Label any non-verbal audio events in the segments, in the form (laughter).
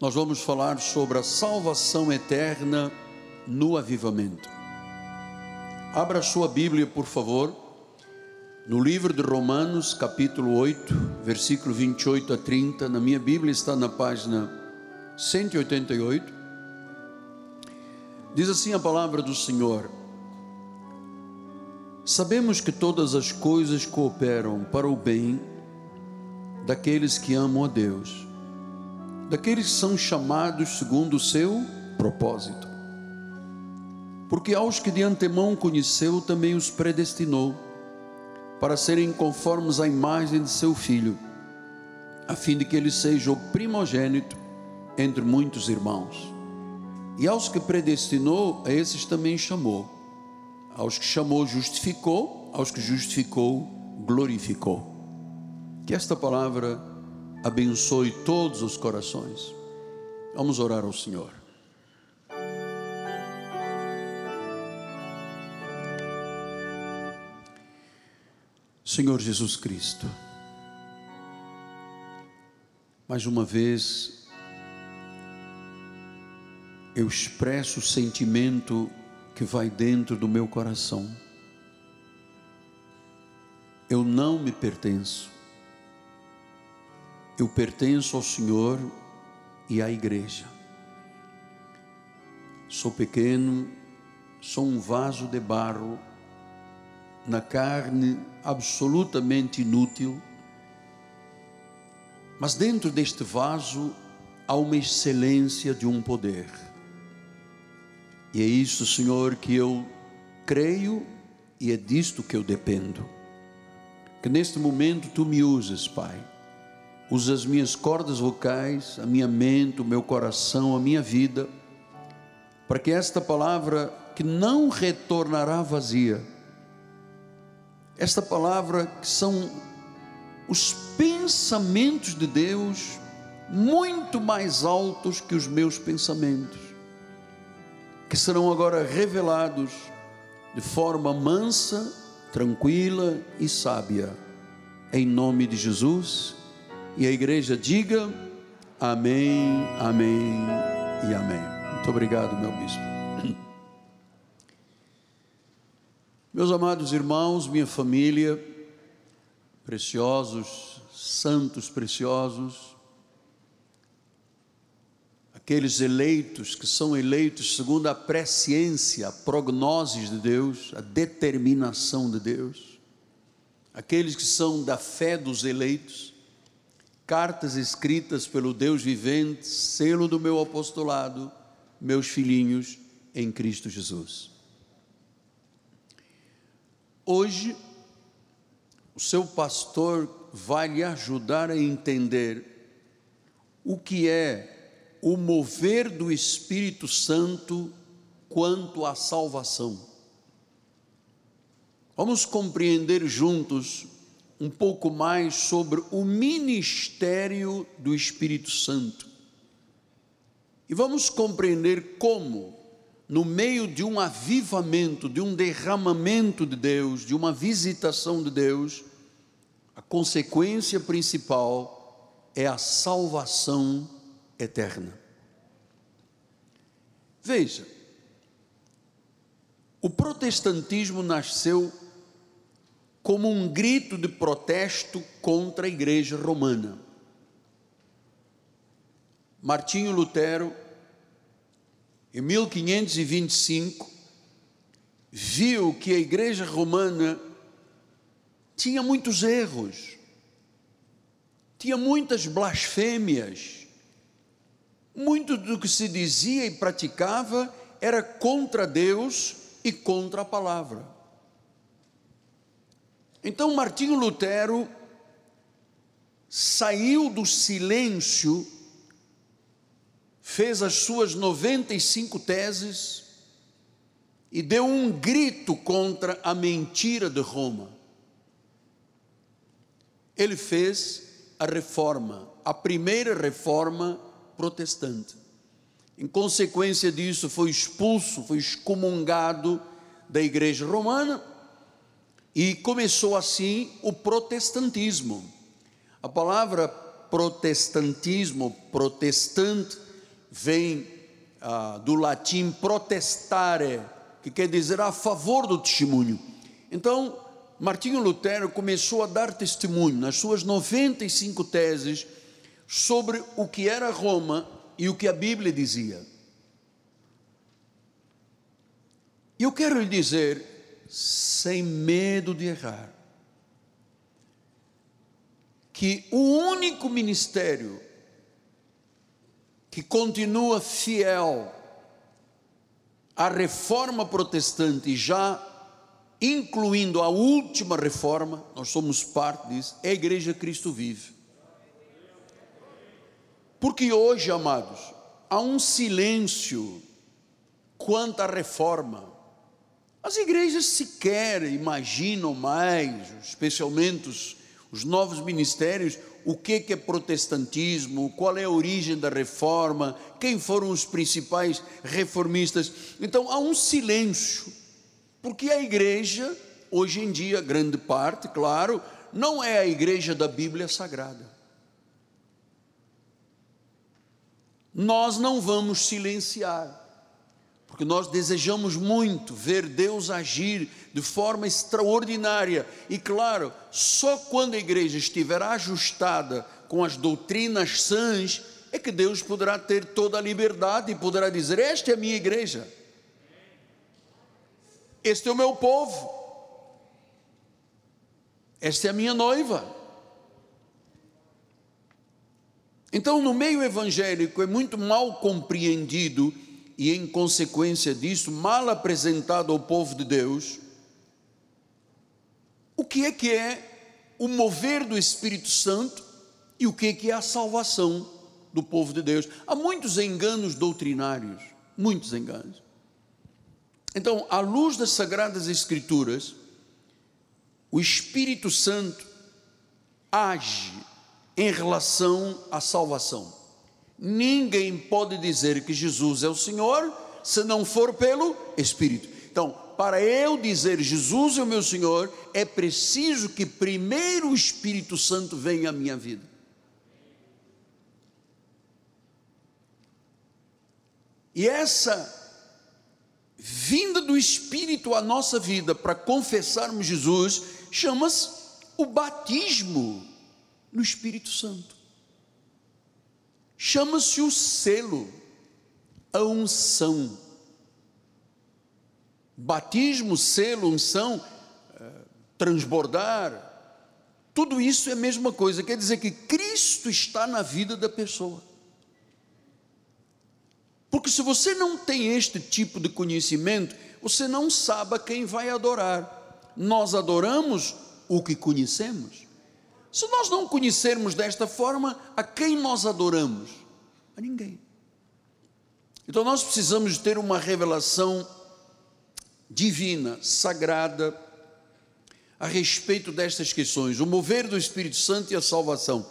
nós vamos falar sobre a salvação eterna no avivamento. Abra sua Bíblia, por favor, no livro de Romanos, capítulo 8, versículo 28 a 30. Na minha Bíblia está na página 188. Diz assim a palavra do Senhor: Sabemos que todas as coisas cooperam para o bem daqueles que amam a Deus daqueles que são chamados segundo o seu propósito. Porque aos que de antemão conheceu, também os predestinou para serem conformes à imagem de seu filho, a fim de que ele seja o primogênito entre muitos irmãos. E aos que predestinou, a esses também chamou. Aos que chamou, justificou, aos que justificou, glorificou. Que esta palavra abençoe todos os corações. Vamos orar ao Senhor. Senhor Jesus Cristo, mais uma vez eu expresso o sentimento que vai dentro do meu coração. Eu não me pertenço eu pertenço ao Senhor e à igreja. Sou pequeno, sou um vaso de barro, na carne absolutamente inútil, mas dentro deste vaso há uma excelência de um poder. E é isso, Senhor, que eu creio e é disto que eu dependo. Que neste momento tu me uses, Pai usa as minhas cordas vocais, a minha mente, o meu coração, a minha vida, para que esta palavra que não retornará vazia, esta palavra que são os pensamentos de Deus muito mais altos que os meus pensamentos, que serão agora revelados de forma mansa, tranquila e sábia, em nome de Jesus e a igreja diga amém, amém e amém. Muito obrigado, meu bispo. (clears throat) Meus amados irmãos, minha família, preciosos, santos preciosos, aqueles eleitos que são eleitos segundo a presciência, a prognose de Deus, a determinação de Deus, aqueles que são da fé dos eleitos, cartas escritas pelo Deus vivente, selo do meu apostolado, meus filhinhos em Cristo Jesus. Hoje, o seu pastor vai lhe ajudar a entender o que é o mover do Espírito Santo quanto à salvação. Vamos compreender juntos um pouco mais sobre o ministério do Espírito Santo. E vamos compreender como, no meio de um avivamento, de um derramamento de Deus, de uma visitação de Deus, a consequência principal é a salvação eterna. Veja, o protestantismo nasceu como um grito de protesto contra a igreja romana. Martinho Lutero, em 1525, viu que a igreja romana tinha muitos erros, tinha muitas blasfêmias, muito do que se dizia e praticava era contra Deus e contra a palavra. Então Martinho Lutero saiu do silêncio, fez as suas 95 teses e deu um grito contra a mentira de Roma. Ele fez a reforma, a primeira reforma protestante. Em consequência disso, foi expulso, foi excomungado da igreja romana e começou assim o protestantismo. A palavra protestantismo, protestante, vem ah, do latim protestare, que quer dizer a favor do testemunho. Então, Martinho Lutero começou a dar testemunho nas suas 95 teses sobre o que era Roma e o que a Bíblia dizia. E eu quero lhe dizer, sem medo de errar, que o único ministério que continua fiel à reforma protestante, já incluindo a última reforma, nós somos parte disso, é a Igreja Cristo Vive. Porque hoje, amados, há um silêncio quanto à reforma. As igrejas sequer imaginam mais, especialmente os, os novos ministérios, o que é protestantismo, qual é a origem da reforma, quem foram os principais reformistas. Então há um silêncio, porque a igreja, hoje em dia, grande parte, claro, não é a igreja da Bíblia Sagrada. Nós não vamos silenciar, porque nós desejamos muito ver Deus agir de forma extraordinária. E claro, só quando a igreja estiver ajustada com as doutrinas sãs, é que Deus poderá ter toda a liberdade e poderá dizer: Esta é a minha igreja, este é o meu povo, esta é a minha noiva. Então, no meio evangélico, é muito mal compreendido e, em consequência disso, mal apresentado ao povo de Deus o que é que é o mover do Espírito Santo e o que é que é a salvação do povo de Deus. Há muitos enganos doutrinários, muitos enganos. Então, à luz das Sagradas Escrituras, o Espírito Santo age em relação à salvação. Ninguém pode dizer que Jesus é o Senhor se não for pelo Espírito. Então, para eu dizer Jesus é o meu Senhor, é preciso que primeiro o Espírito Santo venha à minha vida. E essa vinda do Espírito à nossa vida para confessarmos Jesus chama-se o batismo no Espírito Santo. Chama-se o selo, a unção batismo, selo, unção, eh, transbordar, tudo isso é a mesma coisa, quer dizer que Cristo está na vida da pessoa. Porque se você não tem este tipo de conhecimento, você não sabe a quem vai adorar. Nós adoramos o que conhecemos. Se nós não conhecermos desta forma, a quem nós adoramos? A ninguém. Então nós precisamos ter uma revelação divina, sagrada, a respeito destas questões, o mover do Espírito Santo e a salvação.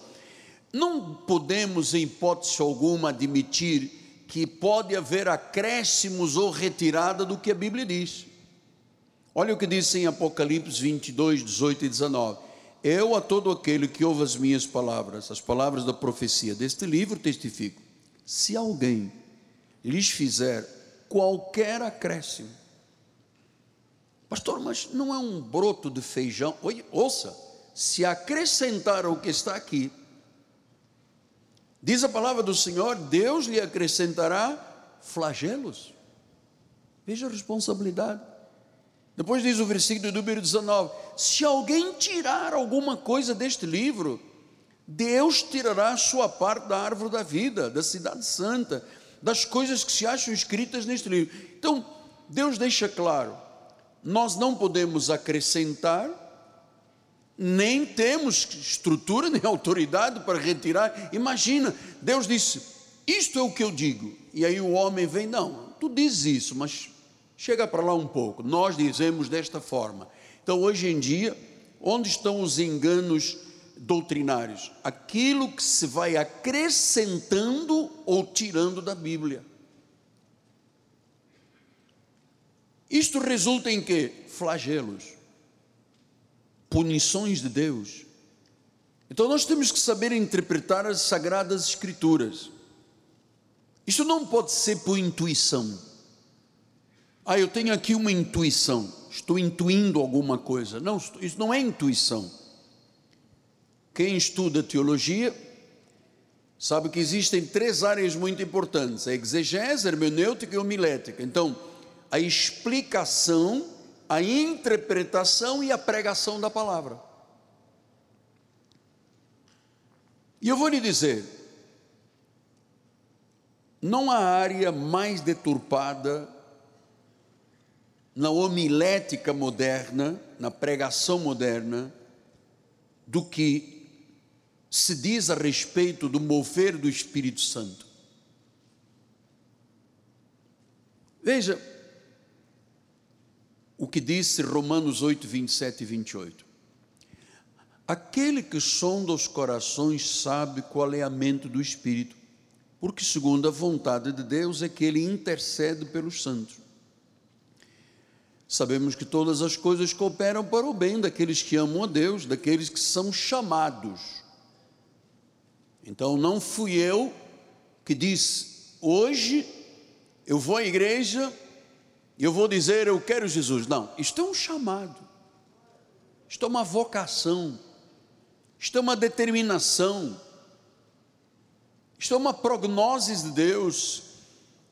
Não podemos, em hipótese alguma, admitir que pode haver acréscimos ou retirada do que a Bíblia diz. Olha o que diz em Apocalipse 22, 18 e 19. Eu a todo aquele que ouve as minhas palavras, as palavras da profecia deste livro, testifico: se alguém lhes fizer qualquer acréscimo, Pastor, mas não é um broto de feijão. Oi, ouça, se acrescentar o que está aqui, diz a palavra do Senhor, Deus lhe acrescentará flagelos. Veja a responsabilidade. Depois diz o versículo número 19: Se alguém tirar alguma coisa deste livro, Deus tirará a sua parte da árvore da vida, da cidade santa, das coisas que se acham escritas neste livro. Então, Deus deixa claro: nós não podemos acrescentar, nem temos estrutura nem autoridade para retirar. Imagina, Deus disse: Isto é o que eu digo. E aí o homem vem: Não, tu dizes isso, mas chega para lá um pouco. Nós dizemos desta forma. Então, hoje em dia, onde estão os enganos doutrinários? Aquilo que se vai acrescentando ou tirando da Bíblia. Isto resulta em que? Flagelos, punições de Deus. Então nós temos que saber interpretar as sagradas escrituras. Isso não pode ser por intuição. Ah, eu tenho aqui uma intuição, estou intuindo alguma coisa. Não, isso não é intuição. Quem estuda teologia sabe que existem três áreas muito importantes: a exegese, a hermenêutica e a homilética. Então, a explicação, a interpretação e a pregação da palavra. E eu vou lhe dizer, não há área mais deturpada na homilética moderna, na pregação moderna, do que se diz a respeito do mover do Espírito Santo. Veja o que disse Romanos 8, 27 e 28. Aquele que sonda os corações sabe qual é a mente do Espírito, porque, segundo a vontade de Deus, é que ele intercede pelos santos. Sabemos que todas as coisas cooperam para o bem daqueles que amam a Deus, daqueles que são chamados. Então, não fui eu que disse, hoje eu vou à igreja e eu vou dizer, eu quero Jesus. Não, isto é um chamado, isto é uma vocação. Isto é uma determinação, isto é uma prognose de Deus.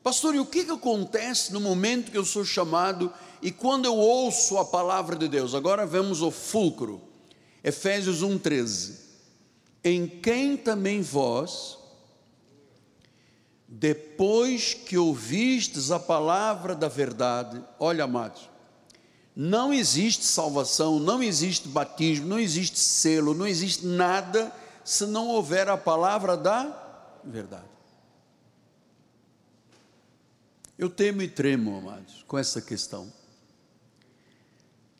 Pastor, e o que, que acontece no momento que eu sou chamado e quando eu ouço a palavra de Deus? Agora vemos o fulcro, Efésios 1,13. Em quem também vós, depois que ouvistes a palavra da verdade, olha, amados, não existe salvação, não existe batismo, não existe selo, não existe nada se não houver a palavra da verdade. Eu temo e tremo, amados, com essa questão.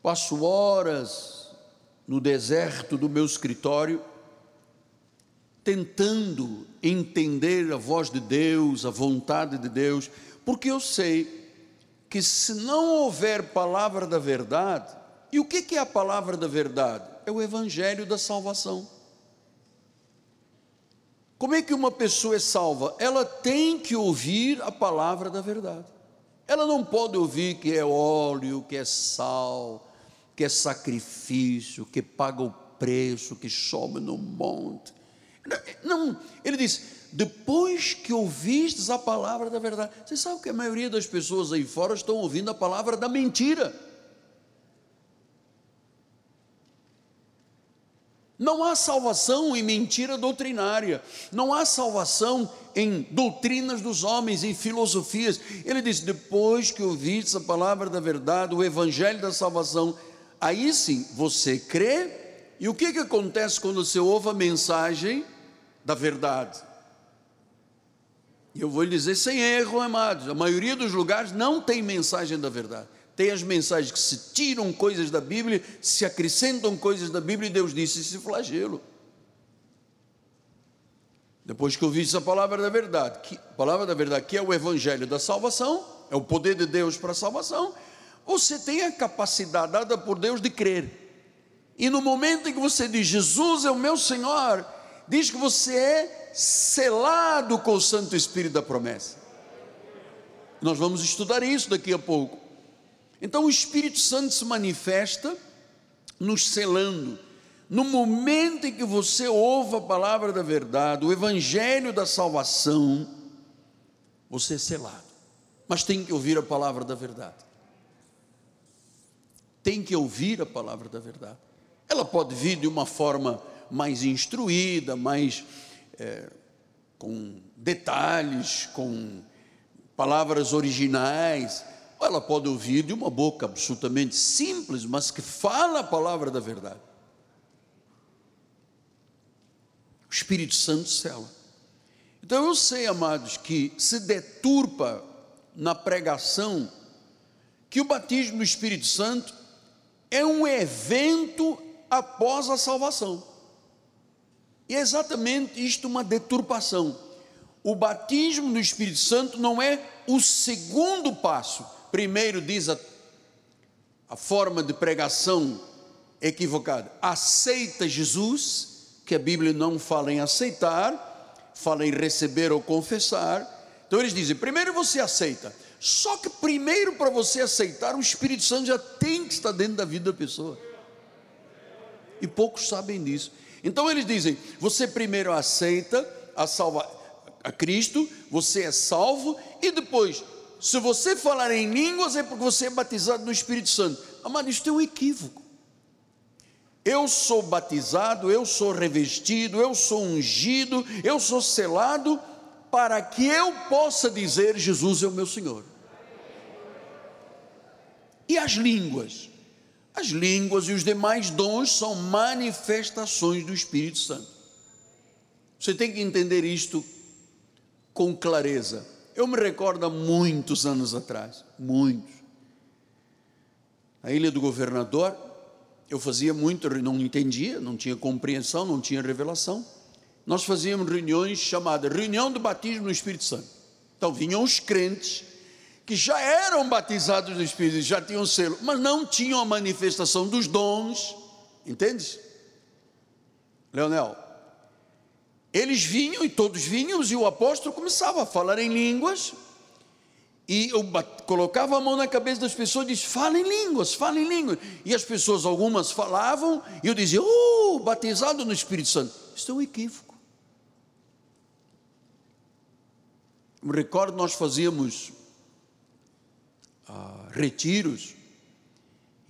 Passo horas no deserto do meu escritório, tentando entender a voz de Deus, a vontade de Deus, porque eu sei que se não houver palavra da verdade, e o que é a palavra da verdade? É o evangelho da salvação. Como é que uma pessoa é salva? Ela tem que ouvir a palavra da verdade. Ela não pode ouvir que é óleo, que é sal, que é sacrifício, que paga o preço, que sobe no monte. Não, ele diz: depois que ouvistes a palavra da verdade. Você sabe que a maioria das pessoas aí fora estão ouvindo a palavra da mentira. Não há salvação em mentira doutrinária, não há salvação em doutrinas dos homens, em filosofias. Ele diz: depois que ouvistes a palavra da verdade, o evangelho da salvação, aí sim você crê. E o que, que acontece quando você ouve a mensagem da verdade? E eu vou lhe dizer sem erro, amados, a maioria dos lugares não tem mensagem da verdade. Tem as mensagens que se tiram coisas da Bíblia, se acrescentam coisas da Bíblia e Deus disse esse flagelo. Depois que eu vi essa palavra da verdade, que, palavra da verdade, que é o evangelho da salvação, é o poder de Deus para a salvação, você tem a capacidade dada por Deus de crer. E no momento em que você diz, Jesus é o meu Senhor, diz que você é selado com o Santo Espírito da promessa. Nós vamos estudar isso daqui a pouco. Então o Espírito Santo se manifesta nos selando. No momento em que você ouve a palavra da verdade, o evangelho da salvação, você é selado. Mas tem que ouvir a palavra da verdade. Tem que ouvir a palavra da verdade. Ela pode vir de uma forma mais instruída, mais é, com detalhes, com palavras originais, ela pode ouvir de uma boca absolutamente simples, mas que fala a palavra da verdade. O Espírito Santo cela. Então eu sei, amados, que se deturpa na pregação que o batismo do Espírito Santo é um evento após a salvação. E é exatamente isto uma deturpação. O batismo do Espírito Santo não é o segundo passo. Primeiro diz a, a forma de pregação equivocada. Aceita Jesus, que a Bíblia não fala em aceitar, fala em receber ou confessar. Então eles dizem: primeiro você aceita. Só que primeiro para você aceitar, o Espírito Santo já tem que estar dentro da vida da pessoa. E poucos sabem disso. Então eles dizem: você primeiro aceita a salva a Cristo, você é salvo e depois, se você falar em línguas é porque você é batizado no Espírito Santo. Amado, isso é um equívoco. Eu sou batizado, eu sou revestido, eu sou ungido, eu sou selado para que eu possa dizer Jesus é o meu Senhor. E as línguas? As línguas e os demais dons são manifestações do Espírito Santo. Você tem que entender isto com clareza. Eu me recordo há muitos anos atrás, muitos. Na ilha do governador, eu fazia muito, não entendia, não tinha compreensão, não tinha revelação. Nós fazíamos reuniões chamadas reunião do batismo no Espírito Santo. Então vinham os crentes que já eram batizados no Espírito, já tinham selo, mas não tinham a manifestação dos dons, entendes? Leonel, eles vinham e todos vinham, e o apóstolo começava a falar em línguas, e eu colocava a mão na cabeça das pessoas e disse: fala em línguas, fala em línguas. E as pessoas, algumas falavam, e eu dizia: oh, batizado no Espírito Santo. Isso é um equívoco. Me recordo, nós fazíamos ah, retiros,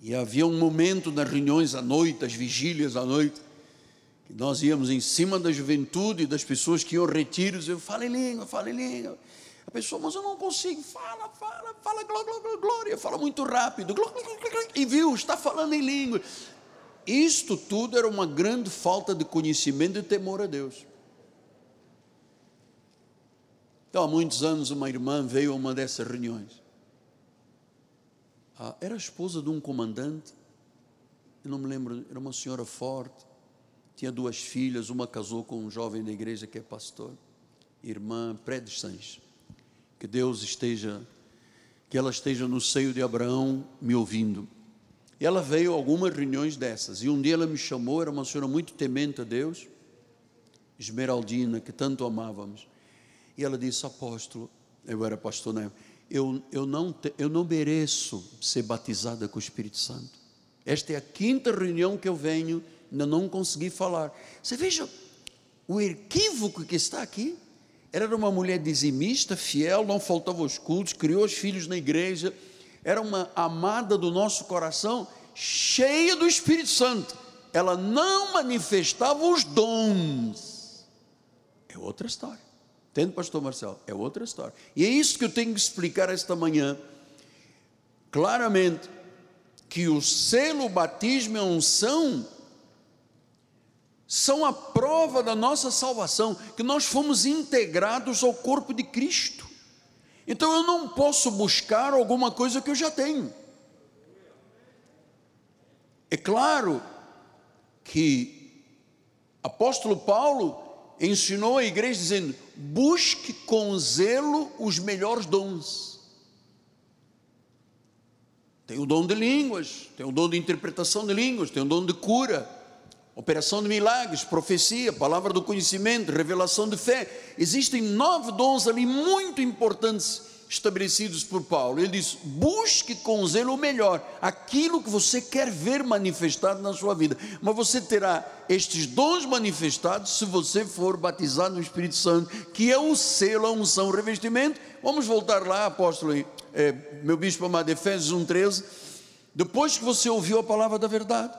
e havia um momento nas reuniões à noite, as vigílias à noite, nós íamos em cima da juventude, das pessoas que iam retiros, eu falo em língua, falo em língua. A pessoa, mas eu não consigo, fala, fala, fala, glória, glória, glória, fala muito rápido, glória, glória, e viu, está falando em língua. Isto tudo era uma grande falta de conhecimento e temor a Deus. Então, há muitos anos, uma irmã veio a uma dessas reuniões. Ah, era a esposa de um comandante, eu não me lembro, era uma senhora forte, tinha duas filhas, uma casou com um jovem da igreja que é pastor, irmã Sanches. Que Deus esteja, que ela esteja no seio de Abraão me ouvindo. E ela veio a algumas reuniões dessas, e um dia ela me chamou, era uma senhora muito temente a Deus, Esmeraldina, que tanto amávamos. E ela disse: Apóstolo, eu era pastor na época eu, eu, não, eu não mereço ser batizada com o Espírito Santo. Esta é a quinta reunião que eu venho, ainda não consegui falar. Você veja o equívoco que está aqui. Era uma mulher dizimista, fiel, não faltava aos cultos, criou os filhos na igreja, era uma amada do nosso coração, cheia do Espírito Santo. Ela não manifestava os dons. É outra história. Entende, pastor Marcelo? É outra história. E é isso que eu tenho que explicar esta manhã. Claramente, que o selo, batismo a unção são a prova da nossa salvação, que nós fomos integrados ao corpo de Cristo. Então eu não posso buscar alguma coisa que eu já tenho. É claro que apóstolo Paulo ensinou a igreja dizendo: busque com zelo os melhores dons. Tem o dom de línguas, tem o dom de interpretação de línguas, tem o dom de cura, operação de milagres, profecia, palavra do conhecimento, revelação de fé. Existem nove dons ali muito importantes estabelecidos por Paulo. Ele diz: busque com zelo o melhor, aquilo que você quer ver manifestado na sua vida. Mas você terá estes dons manifestados se você for batizado no Espírito Santo, que é o selo, a unção, o revestimento. Vamos voltar lá, apóstolo, é, meu bispo amado, Efésios 1,13. Depois que você ouviu a palavra da verdade,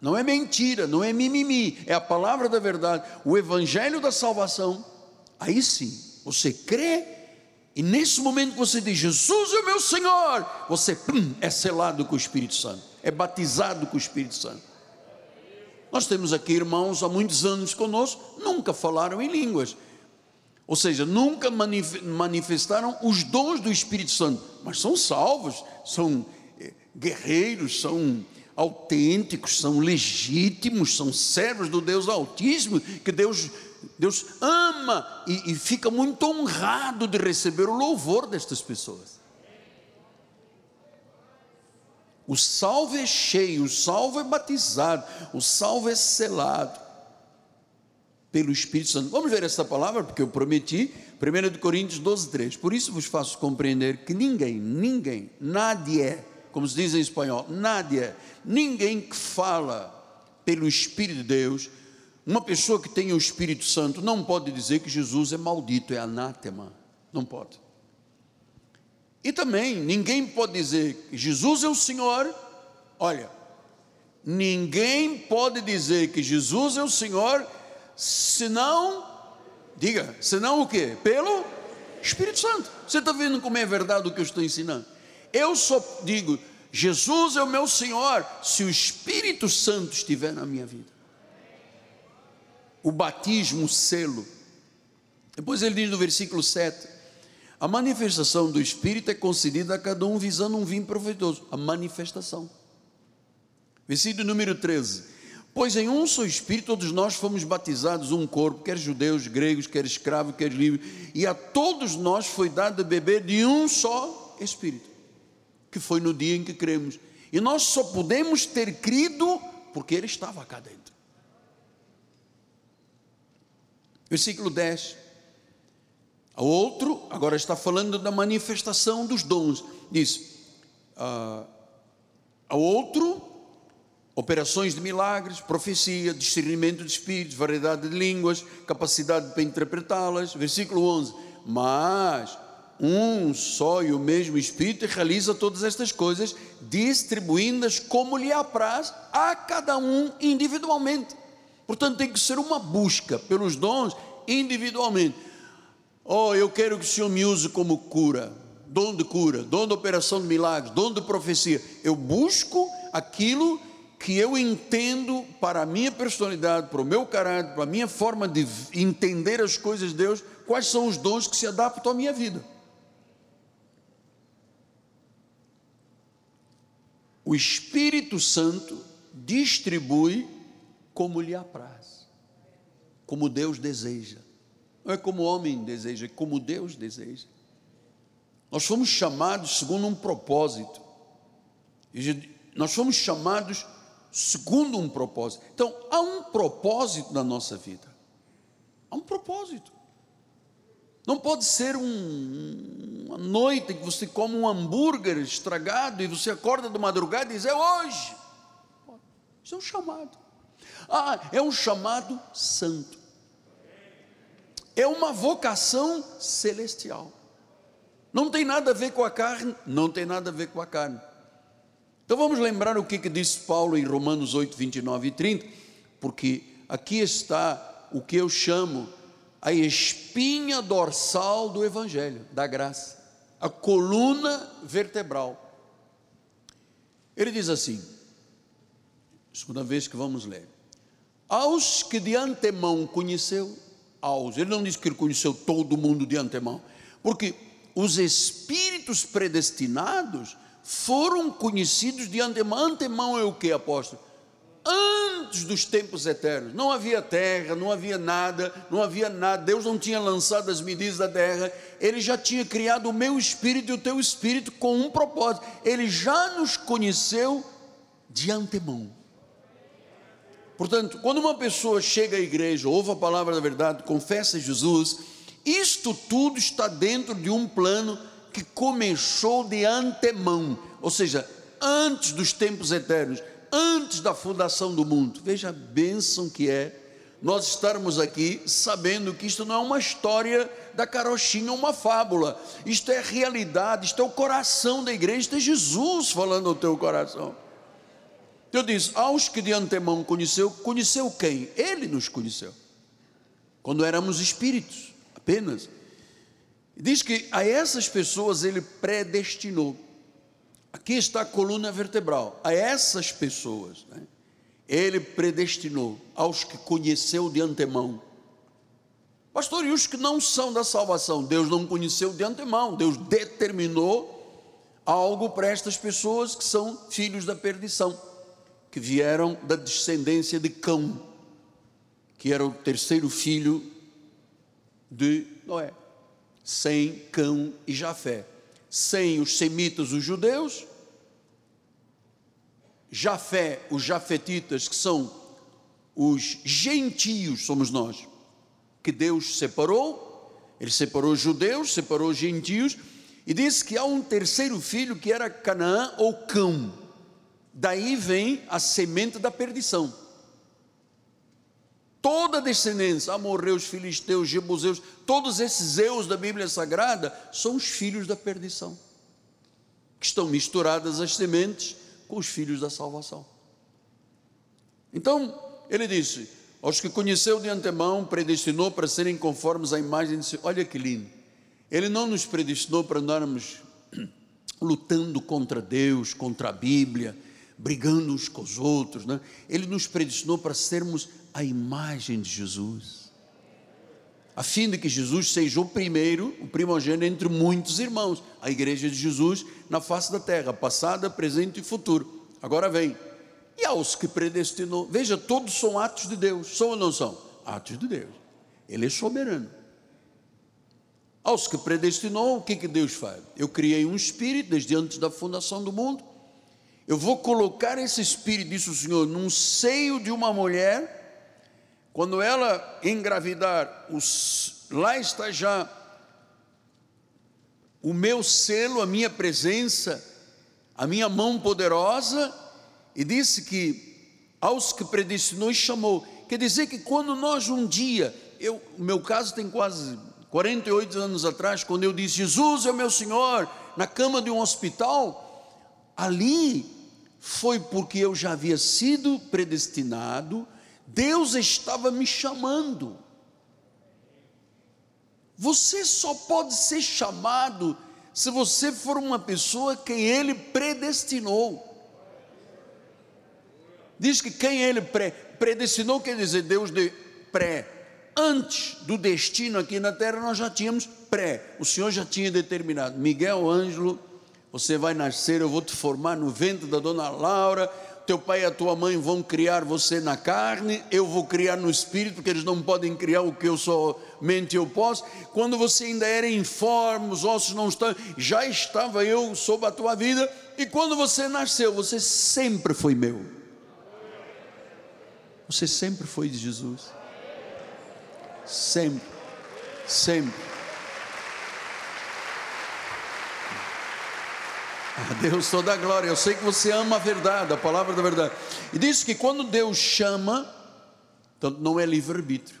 não é mentira, não é mimimi, é a palavra da verdade, o evangelho da salvação. Aí sim, você crê e nesse momento que você diz, Jesus é o meu Senhor, você pum, é selado com o Espírito Santo, é batizado com o Espírito Santo. Nós temos aqui irmãos há muitos anos conosco, nunca falaram em línguas, ou seja, nunca manifestaram os dons do Espírito Santo, mas são salvos, são eh, guerreiros, são autênticos, são legítimos, são servos do Deus Altíssimo, que Deus Deus ama e, e fica muito honrado de receber o louvor destas pessoas. O salvo é cheio, o salvo é batizado, o salvo é selado pelo Espírito Santo. Vamos ver essa palavra, porque eu prometi 1 Coríntios 12, 3. Por isso vos faço compreender que ninguém, ninguém, nadie, como se diz em espanhol, nadie, ninguém que fala pelo Espírito de Deus, uma pessoa que tem o Espírito Santo não pode dizer que Jesus é maldito, é anátema. Não pode. E também ninguém pode dizer que Jesus é o Senhor. Olha, ninguém pode dizer que Jesus é o Senhor, senão, diga, senão o quê? Pelo Espírito Santo. Você está vendo como é verdade o que eu estou ensinando? Eu só digo, Jesus é o meu Senhor, se o Espírito Santo estiver na minha vida o batismo, o selo. Depois ele diz no versículo 7: a manifestação do Espírito é concedida a cada um visando um vinho proveitoso. A manifestação. Versículo número 13: Pois em um só Espírito todos nós fomos batizados, um corpo, quer judeus, gregos, quer escravos, quer livres, e a todos nós foi dado beber de um só Espírito, que foi no dia em que cremos. E nós só podemos ter crido porque Ele estava cá dentro. Versículo 10. O outro, agora está falando da manifestação dos dons. Diz: uh, ao outro, operações de milagres, profecia, discernimento de espíritos, variedade de línguas, capacidade para interpretá-las. Versículo 11. Mas um só e o mesmo Espírito realiza todas estas coisas, distribuindo-as como lhe apraz a cada um individualmente. Portanto, tem que ser uma busca pelos dons individualmente. Oh, eu quero que o Senhor me use como cura, dom de cura, dom de operação de milagres, dom de profecia. Eu busco aquilo que eu entendo para a minha personalidade, para o meu caráter, para a minha forma de entender as coisas de Deus, quais são os dons que se adaptam à minha vida. O Espírito Santo distribui como lhe apraz, como Deus deseja. Não é como o homem deseja, é como Deus deseja. Nós fomos chamados segundo um propósito. Nós fomos chamados segundo um propósito. Então, há um propósito na nossa vida. Há um propósito. Não pode ser um, uma noite que você come um hambúrguer estragado e você acorda de madrugada e diz: É hoje. Isso é um chamado. Ah, é um chamado santo. É uma vocação celestial. Não tem nada a ver com a carne, não tem nada a ver com a carne. Então vamos lembrar o que, que disse Paulo em Romanos 8, 29 e 30, porque aqui está o que eu chamo a espinha dorsal do Evangelho, da graça, a coluna vertebral. Ele diz assim, segunda vez que vamos ler aos que de antemão conheceu, aos, ele não diz que ele conheceu todo mundo de antemão, porque os espíritos predestinados foram conhecidos de antemão. Antemão é o que, apóstolo? Antes dos tempos eternos, não havia terra, não havia nada, não havia nada, Deus não tinha lançado as medidas da terra, Ele já tinha criado o meu espírito e o teu espírito com um propósito, Ele já nos conheceu de antemão. Portanto, quando uma pessoa chega à igreja, ouve a palavra da verdade, confessa Jesus, isto tudo está dentro de um plano que começou de antemão, ou seja, antes dos tempos eternos, antes da fundação do mundo. Veja a bênção que é nós estarmos aqui sabendo que isto não é uma história da carochinha, uma fábula. Isto é realidade, isto é o coração da igreja, isto é Jesus falando ao teu coração. Eu disse: aos que de antemão conheceu, conheceu quem? Ele nos conheceu. Quando éramos espíritos, apenas. Diz que a essas pessoas ele predestinou. Aqui está a coluna vertebral. A essas pessoas, né, ele predestinou, aos que conheceu de antemão. Pastor, e os que não são da salvação? Deus não conheceu de antemão, Deus determinou algo para estas pessoas que são filhos da perdição que vieram da descendência de Cão, que era o terceiro filho de Noé. Sem Cão e Jafé. Sem os semitas, os judeus. Jafé, os jafetitas, que são os gentios, somos nós, que Deus separou. Ele separou judeus, separou gentios e disse que há um terceiro filho que era Canaã ou Cão. Daí vem a semente da perdição. Toda a descendência, amorreus, filisteus, jebuseus, todos esses eus da Bíblia Sagrada são os filhos da perdição, que estão misturadas as sementes com os filhos da salvação. Então, ele disse: aos que conheceu de antemão, predestinou para serem conformes à imagem de seu. Olha que lindo. Ele não nos predestinou para andarmos (clears throat) lutando contra Deus, contra a Bíblia, brigando uns com os outros, né? Ele nos predestinou para sermos a imagem de Jesus, a fim de que Jesus seja o primeiro, o primogênito entre muitos irmãos, a igreja de Jesus na face da terra, passada, presente e futuro. Agora vem, e aos que predestinou, veja, todos são atos de Deus, são ou não são? Atos de Deus, Ele é soberano. Aos que predestinou, o que, que Deus faz? Eu criei um espírito desde antes da fundação do mundo, eu vou colocar esse espírito, disse o Senhor, num seio de uma mulher, quando ela engravidar, os, lá está já o meu selo, a minha presença, a minha mão poderosa, e disse que aos que predestinou e chamou. Quer dizer que quando nós um dia, eu, o meu caso tem quase 48 anos atrás, quando eu disse, Jesus é o meu Senhor, na cama de um hospital, ali foi porque eu já havia sido predestinado, Deus estava me chamando. Você só pode ser chamado se você for uma pessoa que Ele predestinou. Diz que quem Ele pre, predestinou quer dizer Deus de pré. Antes do destino aqui na terra, nós já tínhamos pré. O Senhor já tinha determinado. Miguel Ângelo, você vai nascer, eu vou te formar no ventre da dona Laura teu pai e a tua mãe vão criar você na carne, eu vou criar no espírito, porque eles não podem criar o que eu somente eu posso. Quando você ainda era informe, os ossos não estão, já estava eu sob a tua vida, e quando você nasceu, você sempre foi meu. Você sempre foi de Jesus. Sempre, sempre. A Deus toda a glória. Eu sei que você ama a verdade, a palavra da verdade. E diz que quando Deus chama, então não é livre-arbítrio.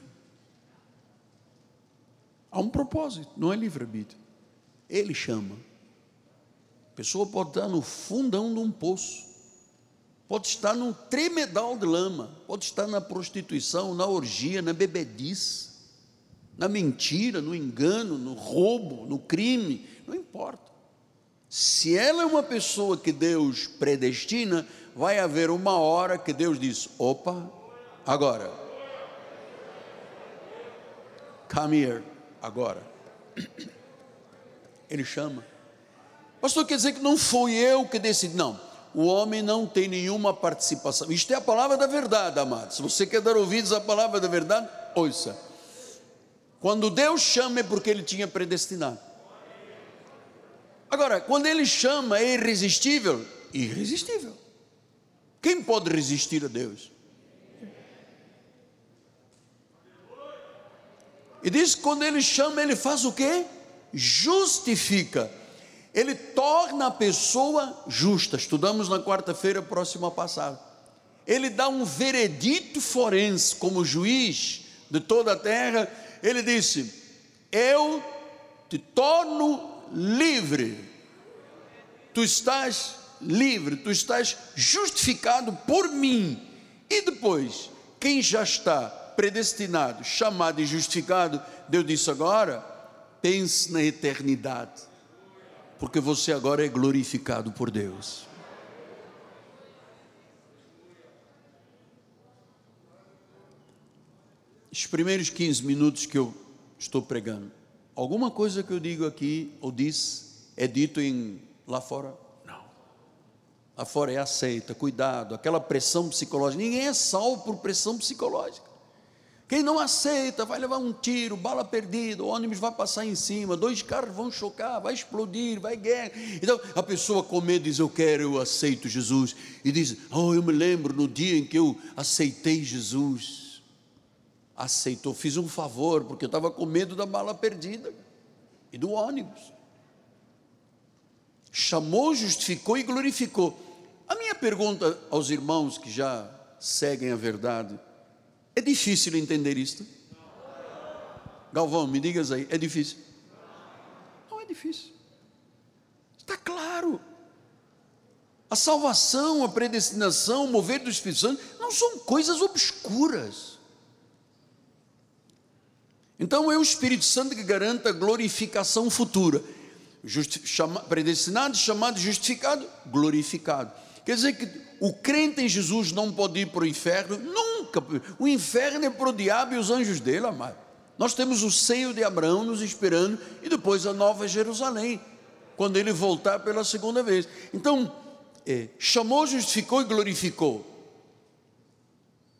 Há um propósito, não é livre-arbítrio. Ele chama. A pessoa pode estar no fundão de um poço, pode estar num tremedal de lama, pode estar na prostituição, na orgia, na bebedice, na mentira, no engano, no roubo, no crime, não importa. Se ela é uma pessoa que Deus predestina, vai haver uma hora que Deus diz: opa, agora. Come here, agora. Ele chama. Pastor, quer dizer que não fui eu que decidi. Não, o homem não tem nenhuma participação. Isto é a palavra da verdade, amado. Se você quer dar ouvidos à palavra da verdade, ouça. Quando Deus chama é porque Ele tinha predestinado. Agora, quando ele chama, é irresistível? Irresistível. Quem pode resistir a Deus? E diz que quando ele chama, ele faz o quê? Justifica. Ele torna a pessoa justa. Estudamos na quarta-feira próxima passada. Ele dá um veredito forense como juiz de toda a terra. Ele disse: Eu te torno livre. Tu estás livre, tu estás justificado por mim. E depois, quem já está predestinado, chamado e justificado, Deus disse agora, pense na eternidade, porque você agora é glorificado por Deus. Os primeiros 15 minutos que eu estou pregando, Alguma coisa que eu digo aqui ou disse é dito em lá fora? Não. Lá fora é aceita, cuidado, aquela pressão psicológica. Ninguém é salvo por pressão psicológica. Quem não aceita vai levar um tiro, bala perdida, o ônibus vai passar em cima, dois carros vão chocar, vai explodir, vai guerra. Então a pessoa com medo diz: Eu quero, eu aceito Jesus. E diz: Oh, eu me lembro no dia em que eu aceitei Jesus. Aceitou, fiz um favor, porque eu estava com medo da bala perdida e do ônibus. Chamou, justificou e glorificou. A minha pergunta aos irmãos que já seguem a verdade, é difícil entender isto? Galvão, me digas aí, é difícil? Não é difícil. Está claro. A salvação, a predestinação, o mover do Espírito Santo não são coisas obscuras. Então é o Espírito Santo que garanta a glorificação futura. Justi chama, predestinado, chamado, justificado, glorificado. Quer dizer que o crente em Jesus não pode ir para o inferno, nunca. O inferno é para o diabo e os anjos dele, amado. Nós temos o seio de Abraão nos esperando e depois a nova Jerusalém, quando ele voltar pela segunda vez. Então, é, chamou, justificou e glorificou.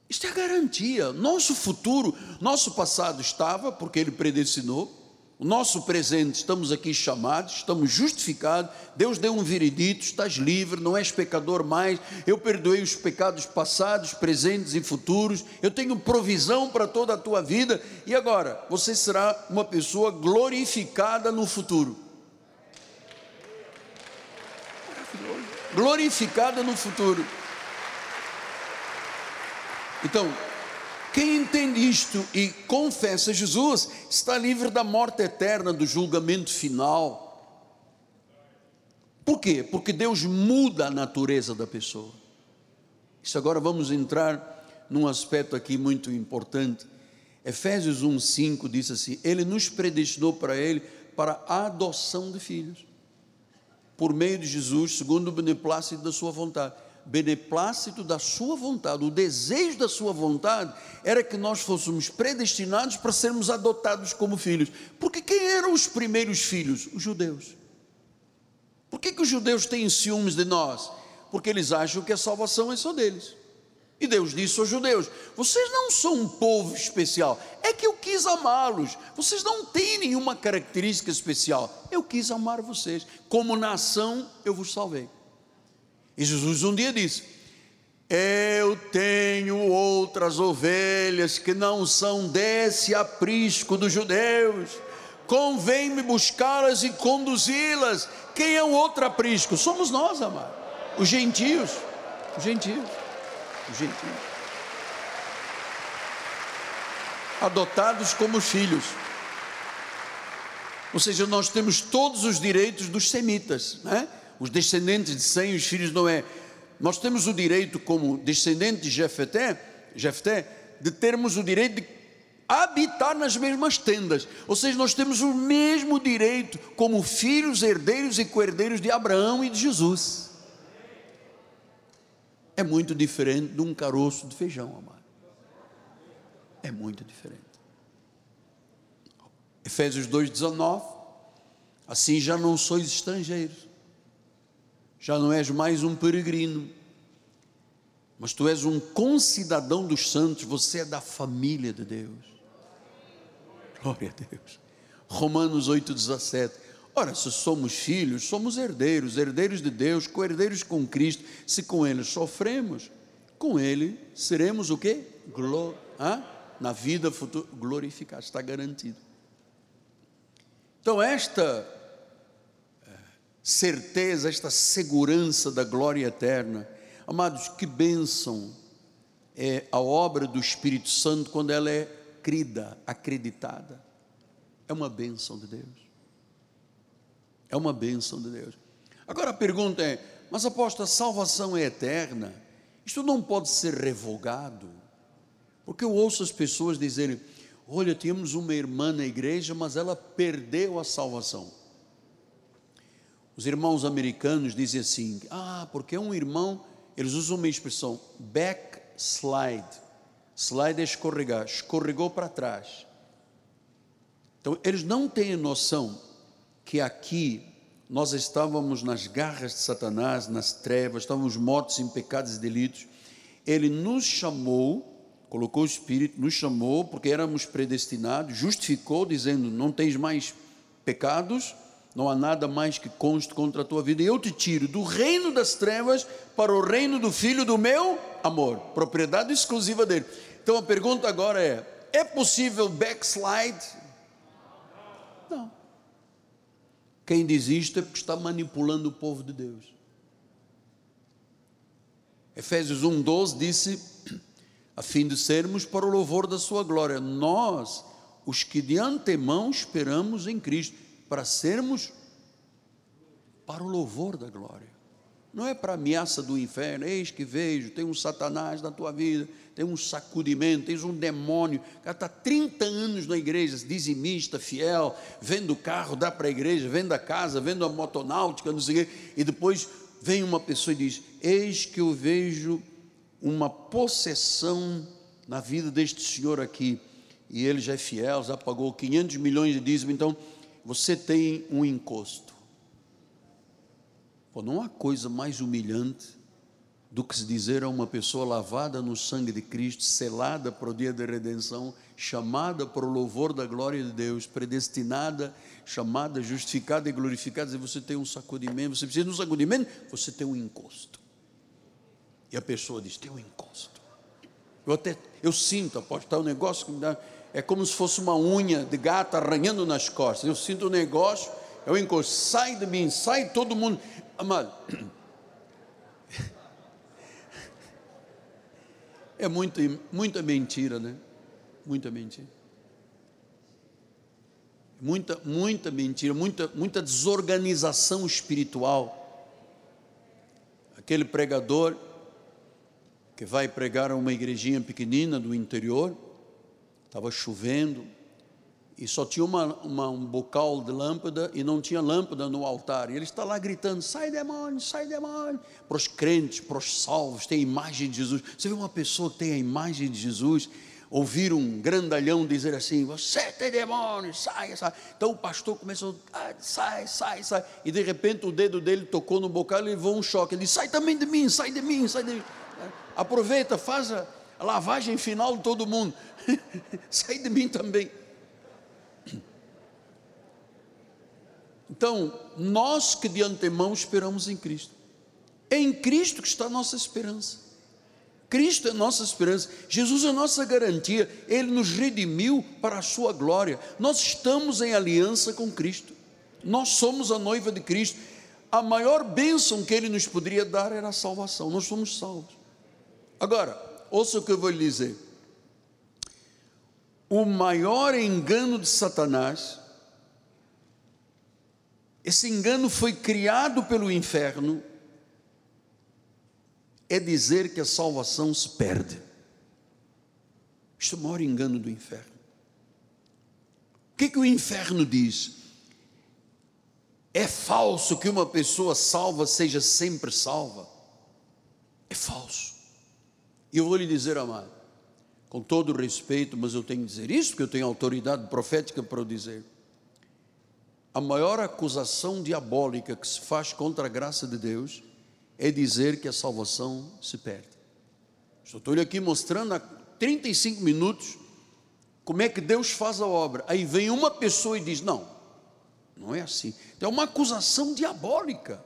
Isto é garantia. Nosso futuro, nosso passado estava, porque Ele predestinou. O nosso presente, estamos aqui chamados, estamos justificados. Deus deu um veredito: estás livre, não és pecador mais. Eu perdoei os pecados passados, presentes e futuros. Eu tenho provisão para toda a tua vida. E agora, você será uma pessoa glorificada no futuro. Glorificada no futuro. Então, quem entende isto e confessa Jesus está livre da morte eterna, do julgamento final. Por quê? Porque Deus muda a natureza da pessoa. Isso agora vamos entrar num aspecto aqui muito importante. Efésios 1:5 diz assim: Ele nos predestinou para ele para a adoção de filhos, por meio de Jesus, segundo o beneplácito da sua vontade beneplácito da sua vontade, o desejo da sua vontade era que nós fôssemos predestinados para sermos adotados como filhos. Porque quem eram os primeiros filhos? Os judeus. Por que, que os judeus têm ciúmes de nós? Porque eles acham que a salvação é só deles. E Deus disse aos judeus: Vocês não são um povo especial, é que eu quis amá-los. Vocês não têm nenhuma característica especial. Eu quis amar vocês. Como nação, eu vos salvei. E Jesus um dia disse: Eu tenho outras ovelhas que não são desse aprisco dos judeus. Convém-me buscá-las e conduzi-las. Quem é o outro aprisco? Somos nós, amado. Os gentios. Os gentios. Os gentios. Adotados como filhos. Ou seja, nós temos todos os direitos dos semitas, né? Os descendentes de Sem, os filhos de Noé. Nós temos o direito, como descendente de Jefté, Jefté, de termos o direito de habitar nas mesmas tendas. Ou seja, nós temos o mesmo direito como filhos, herdeiros e coerdeiros de Abraão e de Jesus. É muito diferente de um caroço de feijão, amado. É muito diferente. Efésios 2,19. Assim já não sois estrangeiros já não és mais um peregrino, mas tu és um concidadão dos santos, você é da família de Deus. Glória a Deus. Romanos 8,17. Ora, se somos filhos, somos herdeiros, herdeiros de Deus, co-herdeiros com Cristo. Se com Ele sofremos, com Ele seremos o quê? Ah? Na vida futura, glorificados, está garantido. Então, esta certeza, esta segurança da glória eterna. Amados, que bênção é a obra do Espírito Santo quando ela é crida, acreditada. É uma bênção de Deus. É uma bênção de Deus. Agora a pergunta é: mas aposto, a salvação é eterna? Isto não pode ser revogado? Porque eu ouço as pessoas dizerem: olha, tínhamos uma irmã na igreja, mas ela perdeu a salvação. Os irmãos americanos dizem assim: ah, porque um irmão, eles usam uma expressão backslide. Slide é escorregar, escorregou para trás. Então, eles não têm noção que aqui nós estávamos nas garras de Satanás, nas trevas, estávamos mortos em pecados e delitos. Ele nos chamou, colocou o Espírito, nos chamou, porque éramos predestinados, justificou, dizendo: não tens mais pecados, não há nada mais que conste contra a tua vida, e eu te tiro do reino das trevas para o reino do filho do meu amor, propriedade exclusiva dele. Então a pergunta agora é: é possível backslide? Não. Quem diz isto é porque está manipulando o povo de Deus. Efésios 1,12 disse: a fim de sermos para o louvor da Sua glória. Nós, os que de antemão esperamos em Cristo, para sermos para o louvor da glória. Não é para ameaça do inferno, eis que vejo, tem um Satanás na tua vida, tem um sacudimento, tens um demônio, o cara está 30 anos na igreja, dizimista, fiel, vendo o carro, dá para a igreja, vendo a casa, vendo a motonáutica, não sei o quê, e depois vem uma pessoa e diz: Eis que eu vejo uma possessão na vida deste senhor aqui, e ele já é fiel, já pagou 500 milhões de dízimo, então você tem um encosto. Pô, não há coisa mais humilhante do que se dizer a uma pessoa lavada no sangue de Cristo, selada para o dia da redenção, chamada para o louvor da glória de Deus, predestinada, chamada, justificada e glorificada, dizer você tem um sacudimento, você precisa de um sacudimento, você tem um encosto. E a pessoa diz: tem um encosto. Eu até eu sinto, apostar um negócio que me dá, é como se fosse uma unha de gato arranhando nas costas. Eu sinto um negócio, eu encosto, sai de mim, sai todo mundo. Amado, (coughs) é muita, muita mentira, né? Muita mentira. Muita, muita mentira, muita, muita desorganização espiritual. Aquele pregador que vai pregar a uma igrejinha pequenina do interior, estava chovendo, e só tinha uma, uma, um bocal de lâmpada e não tinha lâmpada no altar. E ele está lá gritando: sai demônio, sai demônio. Para os crentes, para os salvos, tem a imagem de Jesus. Você vê uma pessoa que tem a imagem de Jesus, ouvir um grandalhão dizer assim: você tem demônio, sai, sai. Então o pastor começou: ah, sai, sai, sai. E de repente o dedo dele tocou no bocal e levou um choque. Ele disse: sai também de mim, sai de mim, sai de mim. Aproveita, faz a lavagem final de todo mundo. (laughs) sai de mim também. Então, nós que de antemão esperamos em Cristo, é em Cristo que está a nossa esperança. Cristo é nossa esperança, Jesus é nossa garantia, Ele nos redimiu para a Sua glória. Nós estamos em aliança com Cristo, nós somos a noiva de Cristo. A maior bênção que Ele nos poderia dar era a salvação, nós somos salvos. Agora, ouça o que eu vou lhe dizer: o maior engano de Satanás esse engano foi criado pelo inferno, é dizer que a salvação se perde. Isto é o maior engano do inferno. O que, que o inferno diz? É falso que uma pessoa salva seja sempre salva. É falso. E eu vou lhe dizer, amado, com todo respeito, mas eu tenho que dizer isso, porque eu tenho autoridade profética para o dizer a maior acusação diabólica que se faz contra a graça de Deus é dizer que a salvação se perde. Estou aqui mostrando há 35 minutos como é que Deus faz a obra. Aí vem uma pessoa e diz: Não, não é assim. Então, é uma acusação diabólica.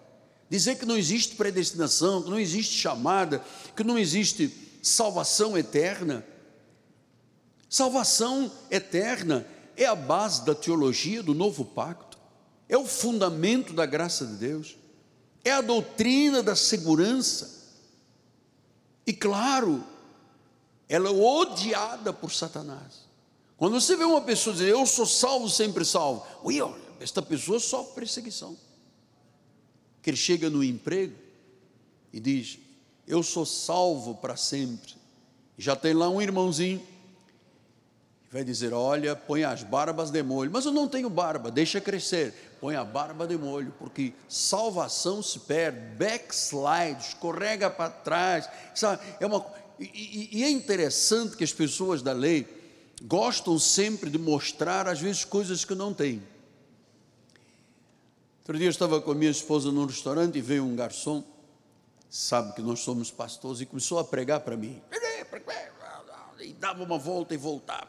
Dizer que não existe predestinação, que não existe chamada, que não existe salvação eterna. Salvação eterna é a base da teologia do novo pacto é o fundamento da graça de Deus, é a doutrina da segurança. E claro, ela é odiada por Satanás. Quando você vê uma pessoa dizer, eu sou salvo, sempre salvo, ui, esta pessoa sofre perseguição. Que ele chega no emprego e diz, eu sou salvo para sempre. Já tem lá um irmãozinho vai dizer: Olha, põe as barbas de molho, mas eu não tenho barba, deixa crescer. Põe a barba de molho, porque salvação se perde, backslide, escorrega para trás. Sabe? É uma, e, e é interessante que as pessoas da lei gostam sempre de mostrar, às vezes, coisas que não têm. Outro dia eu estava com a minha esposa num restaurante e veio um garçom, sabe que nós somos pastores, e começou a pregar para mim e dava uma volta e voltava.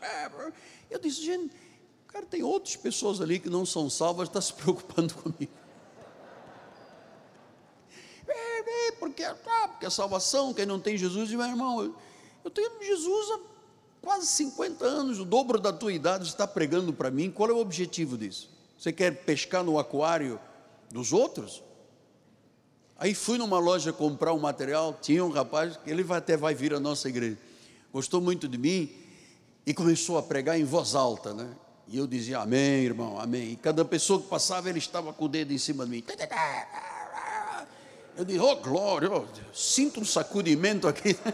Eu disse, gente, cara, tem outras pessoas ali que não são salvas, está se (laughs) preocupando comigo. Porque, ah, porque a salvação, quem não tem Jesus, meu irmão, eu tenho Jesus há quase 50 anos, o dobro da tua idade, está pregando para mim. Qual é o objetivo disso? Você quer pescar no aquário dos outros? Aí fui numa loja comprar um material, tinha um rapaz, ele vai, até vai vir à nossa igreja. Gostou muito de mim e começou a pregar em voz alta, né? E eu dizia, amém, irmão, amém. E cada pessoa que passava, ele estava com o dedo em cima de mim. Eu disse, oh glória, oh, sinto um sacudimento aqui. (laughs)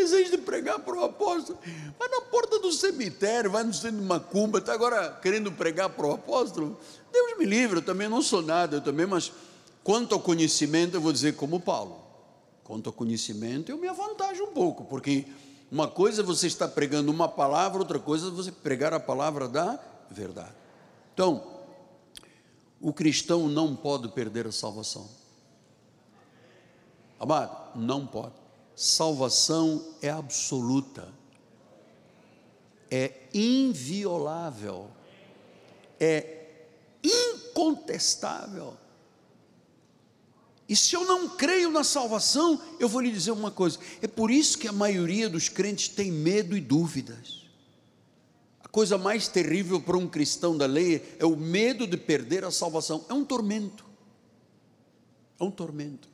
Desejo de pregar para o apóstolo. Vai na porta do cemitério, vai no centro de macumba, está agora querendo pregar para o apóstolo. Deus me livre, eu também não sou nada, eu também, mas quanto ao conhecimento, eu vou dizer como Paulo. Quanto ao conhecimento, eu me avantajo um pouco, porque uma coisa é você estar pregando uma palavra, outra coisa é você pregar a palavra da verdade. Então, o cristão não pode perder a salvação. Amado, não pode. Salvação é absoluta, é inviolável, é incontestável. E se eu não creio na salvação, eu vou lhe dizer uma coisa: é por isso que a maioria dos crentes tem medo e dúvidas coisa mais terrível para um cristão da lei é o medo de perder a salvação. É um tormento. É um tormento.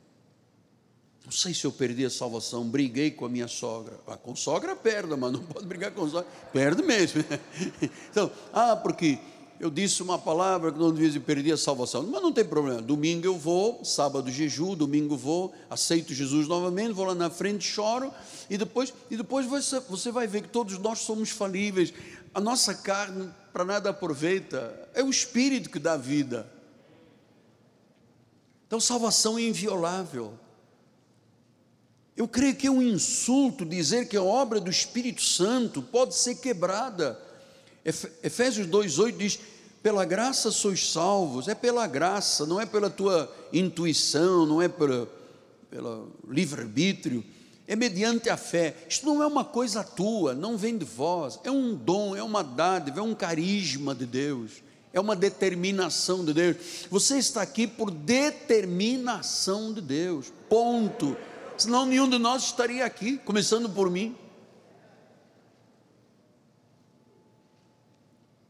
Não sei se eu perdi a salvação, briguei com a minha sogra. Ah, com sogra perde, mas não pode brigar com sogra. Perde mesmo. (laughs) Então, ah, porque eu disse uma palavra que não devia perder a salvação. Mas não tem problema. Domingo eu vou, sábado jejum, domingo vou, aceito Jesus novamente, vou lá na frente, choro, e depois, e depois você, você vai ver que todos nós somos falíveis a nossa carne para nada aproveita, é o Espírito que dá vida. Então, salvação é inviolável. Eu creio que é um insulto dizer que a obra do Espírito Santo pode ser quebrada. Efésios 2,8 diz: pela graça sois salvos, é pela graça, não é pela tua intuição, não é pela, pelo livre-arbítrio é mediante a fé. Isto não é uma coisa tua, não vem de vós, é um dom, é uma dádiva, é um carisma de Deus, é uma determinação de Deus. Você está aqui por determinação de Deus, ponto. Senão nenhum de nós estaria aqui, começando por mim.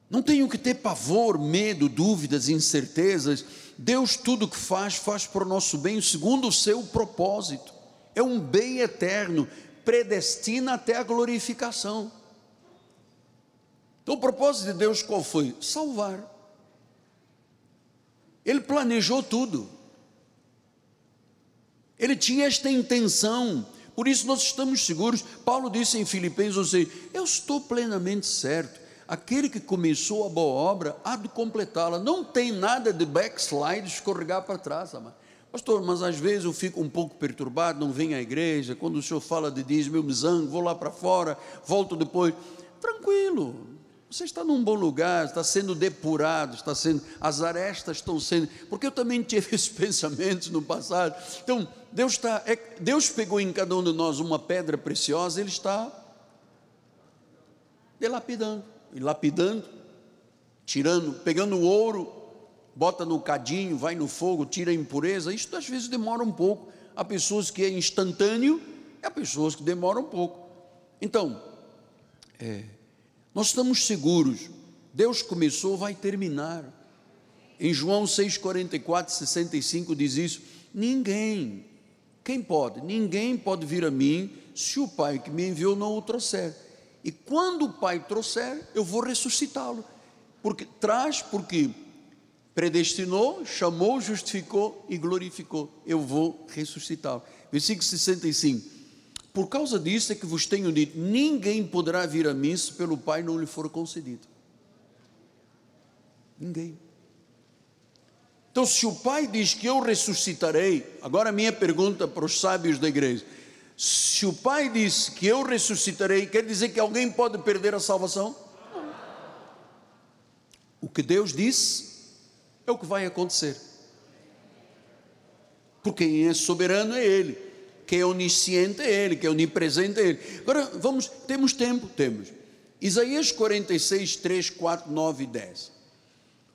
Não tenho que ter pavor, medo, dúvidas, incertezas. Deus tudo que faz, faz para o nosso bem, segundo o seu propósito é um bem eterno, predestina até a glorificação. Então, o propósito de Deus qual foi? Salvar. Ele planejou tudo. Ele tinha esta intenção. Por isso nós estamos seguros. Paulo disse em Filipenses 11: Eu estou plenamente certo. Aquele que começou a boa obra há de completá-la. Não tem nada de backslide, escorregar para trás, amado. Pastor, mas às vezes eu fico um pouco perturbado, não venho à igreja, quando o senhor fala de dízimo, eu me zango, vou lá para fora, volto depois. Tranquilo, você está num bom lugar, está sendo depurado, está sendo, as arestas estão sendo, porque eu também tive (laughs) esses pensamentos no passado. Então, Deus está, é, Deus pegou em cada um de nós uma pedra preciosa, Ele está delapidando, lapidando, tirando, pegando o ouro, bota no cadinho, vai no fogo, tira a impureza. Isso às vezes demora um pouco. Há pessoas que é instantâneo, há pessoas que demoram um pouco. Então, é, nós estamos seguros. Deus começou, vai terminar. Em João 6,44, 65 diz isso: Ninguém, quem pode? Ninguém pode vir a mim se o Pai que me enviou não o trouxer. E quando o Pai trouxer, eu vou ressuscitá-lo. Porque traz, porque predestinou, chamou, justificou e glorificou. Eu vou ressuscitá-lo. Versículo 65. Por causa disso é que vos tenho dito: ninguém poderá vir a mim se pelo Pai não lhe for concedido. Ninguém. Então, se o Pai diz que eu ressuscitarei, agora minha pergunta para os sábios da igreja: se o Pai diz que eu ressuscitarei, quer dizer que alguém pode perder a salvação? O que Deus disse é o que vai acontecer. Porque quem é soberano é Ele, quem é onisciente é Ele, quem é onipresente é Ele. Agora, vamos, temos tempo? Temos. Isaías 46, 3, 4, 9 e 10.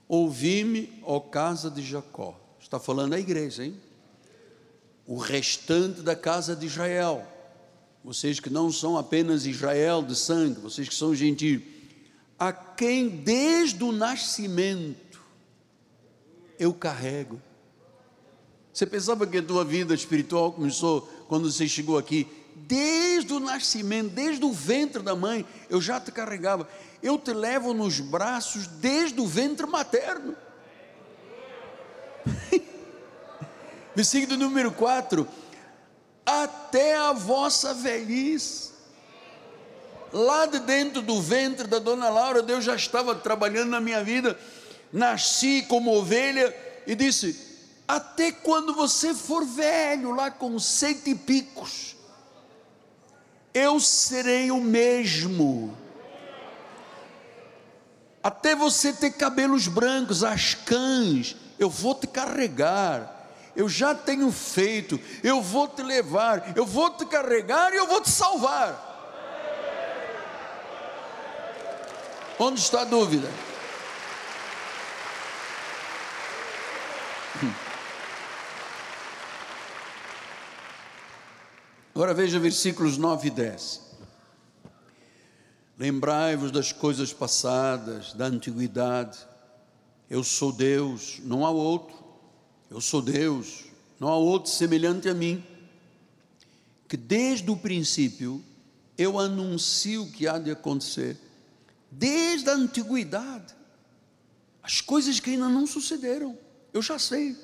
Ouvi-me, ó casa de Jacó. Está falando a igreja, hein? o restante da casa de Israel, vocês que não são apenas Israel de sangue, vocês que são gentios, a quem desde o nascimento eu carrego. Você pensava que a tua vida espiritual começou quando você chegou aqui? Desde o nascimento, desde o ventre da mãe, eu já te carregava. Eu te levo nos braços desde o ventre materno. (laughs) Versículo número 4: Até a vossa velhice. Lá de dentro do ventre da dona Laura, Deus já estava trabalhando na minha vida. Nasci como ovelha e disse: Até quando você for velho, lá com sete picos, eu serei o mesmo. Até você ter cabelos brancos, as cães, eu vou te carregar eu já tenho feito, eu vou te levar, eu vou te carregar e eu vou te salvar. Onde está a dúvida? Agora veja versículos 9 e 10. Lembrai-vos das coisas passadas, da antiguidade. Eu sou Deus, não há outro. Eu sou Deus, não há outro semelhante a mim. Que desde o princípio eu anuncio o que há de acontecer, desde a antiguidade, as coisas que ainda não sucederam, eu já sei.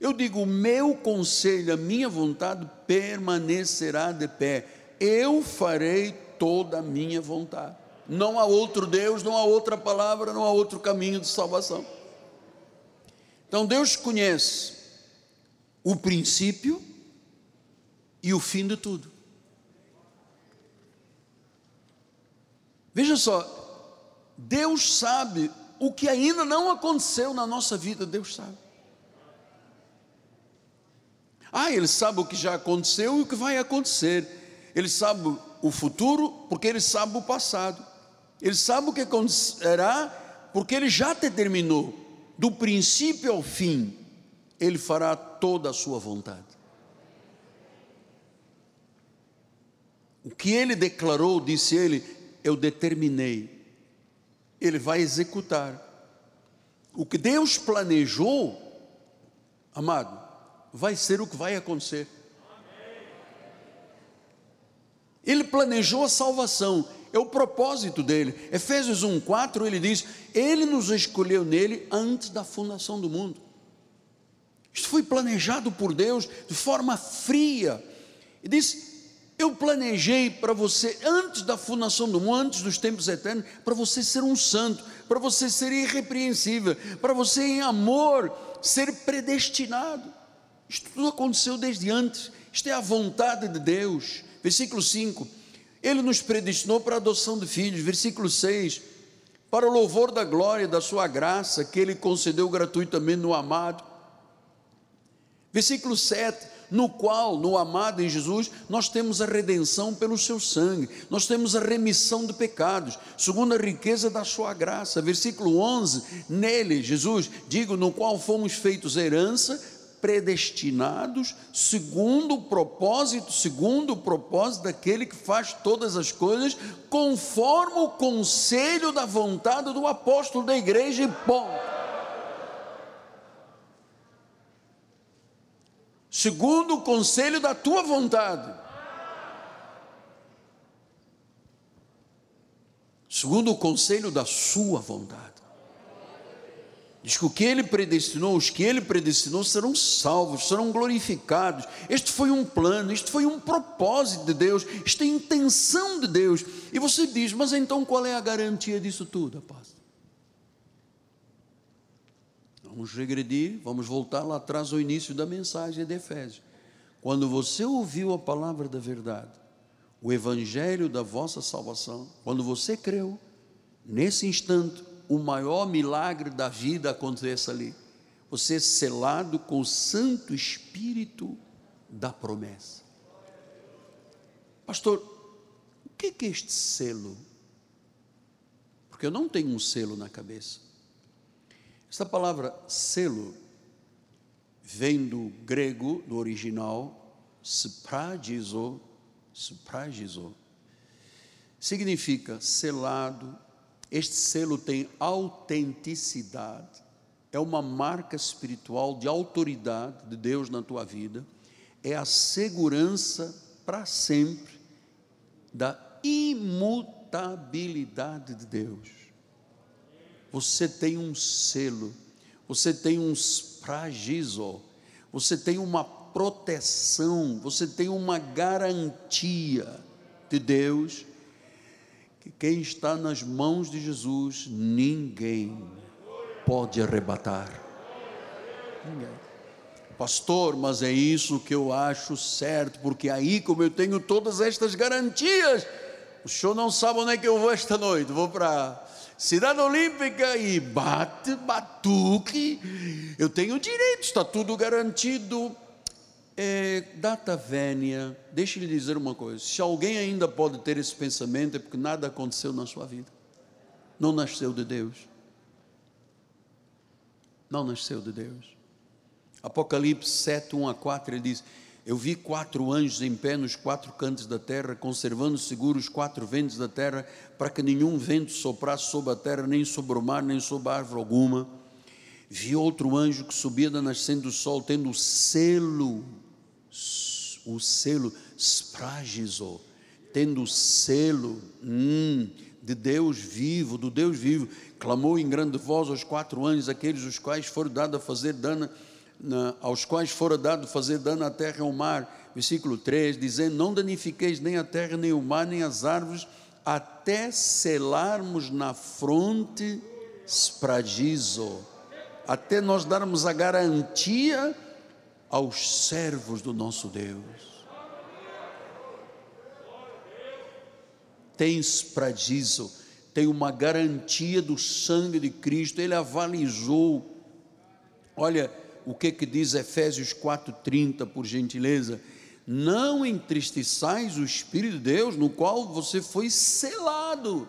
Eu digo: o meu conselho, a minha vontade permanecerá de pé, eu farei toda a minha vontade. Não há outro Deus, não há outra palavra, não há outro caminho de salvação. Então Deus conhece o princípio e o fim de tudo. Veja só, Deus sabe o que ainda não aconteceu na nossa vida, Deus sabe. Ah, Ele sabe o que já aconteceu e o que vai acontecer. Ele sabe o futuro porque Ele sabe o passado. Ele sabe o que acontecerá porque Ele já determinou do princípio ao fim, Ele fará toda a sua vontade. O que Ele declarou, disse Ele, eu determinei, Ele vai executar. O que Deus planejou, amado, vai ser o que vai acontecer. Ele planejou a salvação, é o propósito dele. Efésios 1:4 ele diz: "Ele nos escolheu nele antes da fundação do mundo". Isto foi planejado por Deus de forma fria. E diz: eu planejei para você, antes da fundação do mundo, antes dos tempos eternos, para você ser um santo, para você ser irrepreensível, para você em amor ser predestinado. Isto tudo aconteceu desde antes, isto é a vontade de Deus. Versículo 5: ele nos predestinou para a adoção de filhos, versículo 6, para o louvor da glória da sua graça, que ele concedeu gratuitamente no amado. Versículo 7, no qual, no amado em Jesus, nós temos a redenção pelo seu sangue, nós temos a remissão de pecados, segundo a riqueza da sua graça. Versículo 11, nele, Jesus, digo, no qual fomos feitos herança predestinados segundo o propósito, segundo o propósito daquele que faz todas as coisas, conforme o conselho da vontade do apóstolo da igreja e. Segundo o conselho da tua vontade. Segundo o conselho da sua vontade. Diz que o que ele predestinou, os que ele predestinou serão salvos, serão glorificados. Este foi um plano, este foi um propósito de Deus, isto é intenção de Deus. E você diz, mas então qual é a garantia disso tudo, apóstolo? Vamos regredir, vamos voltar lá atrás ao início da mensagem de Efésios. Quando você ouviu a palavra da verdade, o evangelho da vossa salvação, quando você creu, nesse instante, o maior milagre da vida aconteça ali. Você é selado com o Santo Espírito da promessa. Pastor, o que é este selo? Porque eu não tenho um selo na cabeça. Esta palavra selo vem do grego, do original, spragizo, spragizo. Significa selado. Este selo tem autenticidade. É uma marca espiritual de autoridade de Deus na tua vida. É a segurança para sempre da imutabilidade de Deus. Você tem um selo, você tem um spragizo, você tem uma proteção, você tem uma garantia de Deus que quem está nas mãos de Jesus, ninguém pode arrebatar. Ninguém. Pastor, mas é isso que eu acho certo, porque aí, como eu tenho todas estas garantias, o senhor não sabe onde é que eu vou esta noite. Vou para Cidade Olímpica e bate, batuque. Eu tenho direito, está tudo garantido. É, data vénia, deixe-lhe dizer uma coisa: se alguém ainda pode ter esse pensamento, é porque nada aconteceu na sua vida, não nasceu de Deus. Não nasceu de Deus. Apocalipse 7, 1 a 4, ele diz: Eu vi quatro anjos em pé nos quatro cantos da terra, conservando seguros os quatro ventos da terra, para que nenhum vento soprasse sobre a terra, nem sobre o mar, nem sobre árvore alguma. Vi outro anjo que subia da nascente do sol, tendo o selo, o selo, spragizo, tendo o selo hum, de Deus vivo, do Deus vivo, clamou em grande voz aos quatro anjos, aqueles os quais foram dados a fazer dano aos quais fora dado fazer dano à terra e ao mar, versículo 3, dizendo: Não danifiqueis nem a terra, nem o mar, nem as árvores, até selarmos na fronte spragizo, até nós darmos a garantia aos servos do nosso Deus. Tem spragizo, tem uma garantia do sangue de Cristo, ele avalizou. Olha, o que que diz Efésios 4:30, por gentileza? Não entristeçais o espírito de Deus, no qual você foi selado.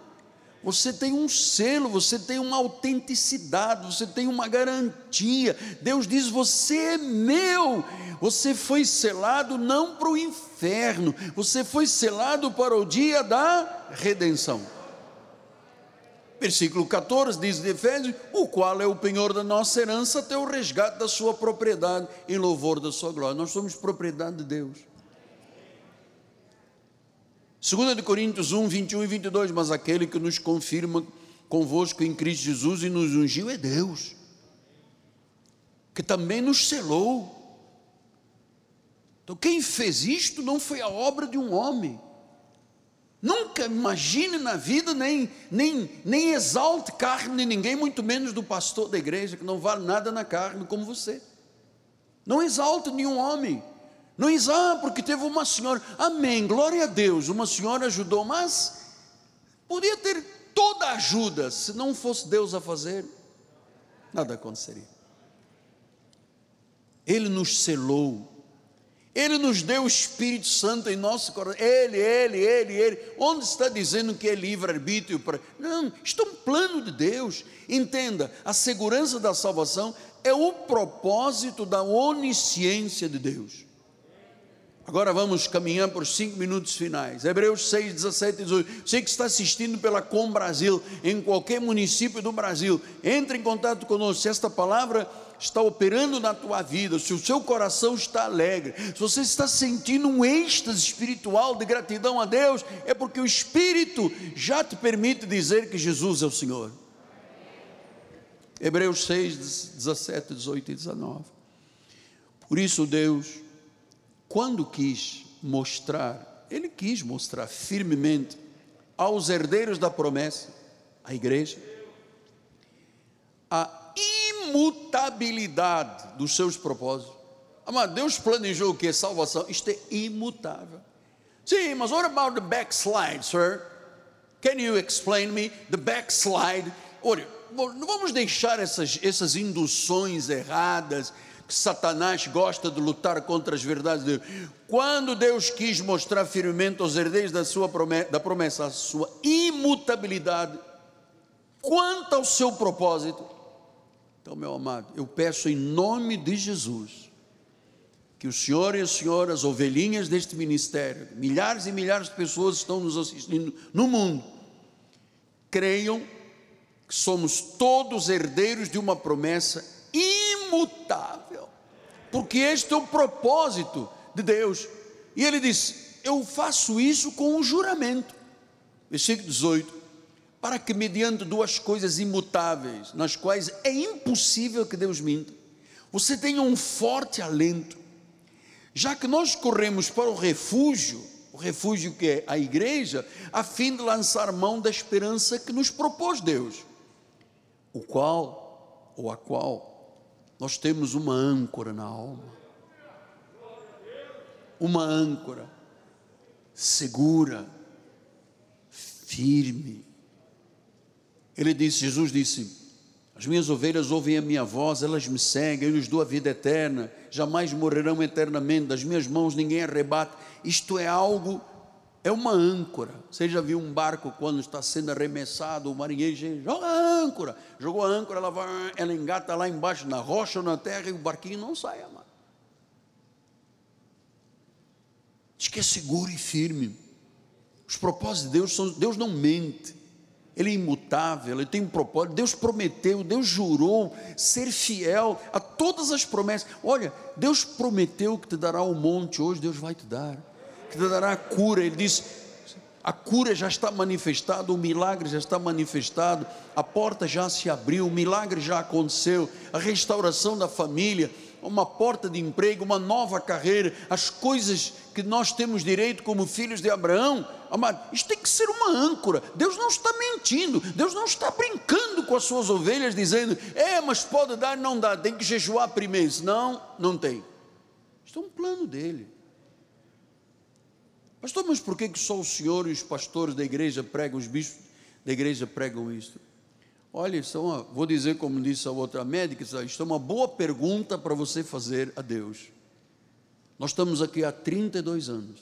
Você tem um selo, você tem uma autenticidade, você tem uma garantia. Deus diz: Você é meu. Você foi selado não para o inferno, você foi selado para o dia da redenção. Versículo 14 diz de Efésios: O qual é o penhor da nossa herança até o resgate da sua propriedade, em louvor da sua glória. Nós somos propriedade de Deus. 2 de Coríntios 1, 21 e 22, mas aquele que nos confirma convosco em Cristo Jesus e nos ungiu é Deus, que também nos selou. Então, quem fez isto não foi a obra de um homem, Nunca imagine na vida, nem, nem, nem exalte carne de ninguém, muito menos do pastor da igreja, que não vale nada na carne como você. Não exalte nenhum homem. Não exalte, ah, porque teve uma senhora. Amém, glória a Deus, uma senhora ajudou, mas podia ter toda a ajuda, se não fosse Deus a fazer, nada aconteceria. Ele nos selou ele nos deu o Espírito Santo em nosso coração. Ele, ele, ele, ele. Onde está dizendo que é livre-arbítrio? Para... Não, isto é um plano de Deus. Entenda, a segurança da salvação é o propósito da onisciência de Deus. Agora vamos caminhar por cinco minutos finais. Hebreus 6, 17 e 18. Você que está assistindo pela Com Brasil, em qualquer município do Brasil, entre em contato conosco. Se esta palavra está operando na tua vida, se o seu coração está alegre, se você está sentindo um êxtase espiritual de gratidão a Deus, é porque o Espírito já te permite dizer que Jesus é o Senhor. Hebreus 6, 17, 18 e 19. Por isso, Deus, quando quis mostrar, Ele quis mostrar firmemente aos herdeiros da promessa, a igreja, a imutabilidade dos seus propósitos. Amado, Deus planejou o que? Salvação. Isto é imutável. Sim, mas what about the backslide, sir? Can you explain me the backslide? Olha, não vamos deixar essas, essas induções erradas que Satanás gosta de lutar contra as verdades de Deus. Quando Deus quis mostrar firmemente aos herdeiros da sua promessa, da promessa a sua imutabilidade, quanto ao seu propósito, então, meu amado, eu peço em nome de Jesus que o senhor e a senhora, as ovelhinhas deste ministério, milhares e milhares de pessoas estão nos assistindo no mundo, creiam que somos todos herdeiros de uma promessa imutável, porque este é o propósito de Deus. E ele diz: Eu faço isso com um juramento. Versículo 18: Para que, mediante duas coisas imutáveis, nas quais é impossível que Deus minta, você tenha um forte alento, já que nós corremos para o refúgio, o refúgio que é a igreja, a fim de lançar mão da esperança que nos propôs Deus, o qual, ou a qual, nós temos uma âncora na alma uma âncora segura, firme. Ele disse, Jesus disse: As minhas ovelhas ouvem a minha voz, elas me seguem, eu lhes dou a vida eterna, jamais morrerão eternamente, das minhas mãos ninguém arrebata. Isto é algo, é uma âncora. Você já viu um barco quando está sendo arremessado, o marinheiro joga a âncora, jogou a âncora, ela, vai, ela engata lá embaixo na rocha ou na terra e o barquinho não sai, amado. Diz que é seguro e firme. Os propósitos de Deus são, Deus não mente. Ele é imutável, ele tem um propósito. Deus prometeu, Deus jurou ser fiel a todas as promessas. Olha, Deus prometeu que te dará o um monte, hoje Deus vai te dar. Que te dará a cura. Ele disse: a cura já está manifestada, o milagre já está manifestado, a porta já se abriu, o milagre já aconteceu, a restauração da família, uma porta de emprego, uma nova carreira, as coisas que nós temos direito como filhos de Abraão, amado, isso tem que ser uma âncora. Deus não está mentindo, Deus não está brincando com as suas ovelhas, dizendo, é, mas pode dar, não dá, tem que jejuar primeiro. Não, não tem. Isso é um plano dele. Pastor, mas por que, que só o senhor e os pastores da igreja pregam, os bispos da igreja pregam isso? Olha, isso é uma, vou dizer como disse a outra médica, isso é uma boa pergunta para você fazer a Deus. Nós estamos aqui há 32 anos,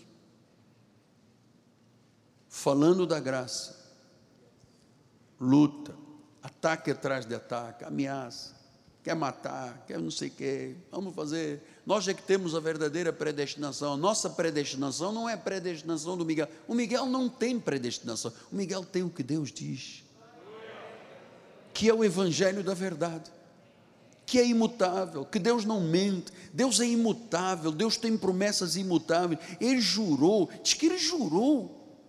falando da graça, luta, ataque atrás de ataque, ameaça, quer matar, quer não sei o quê, vamos fazer. Nós é que temos a verdadeira predestinação. A nossa predestinação não é a predestinação do Miguel. O Miguel não tem predestinação. O Miguel tem o que Deus diz. Que é o Evangelho da verdade, que é imutável, que Deus não mente, Deus é imutável, Deus tem promessas imutáveis, Ele jurou, diz que Ele jurou,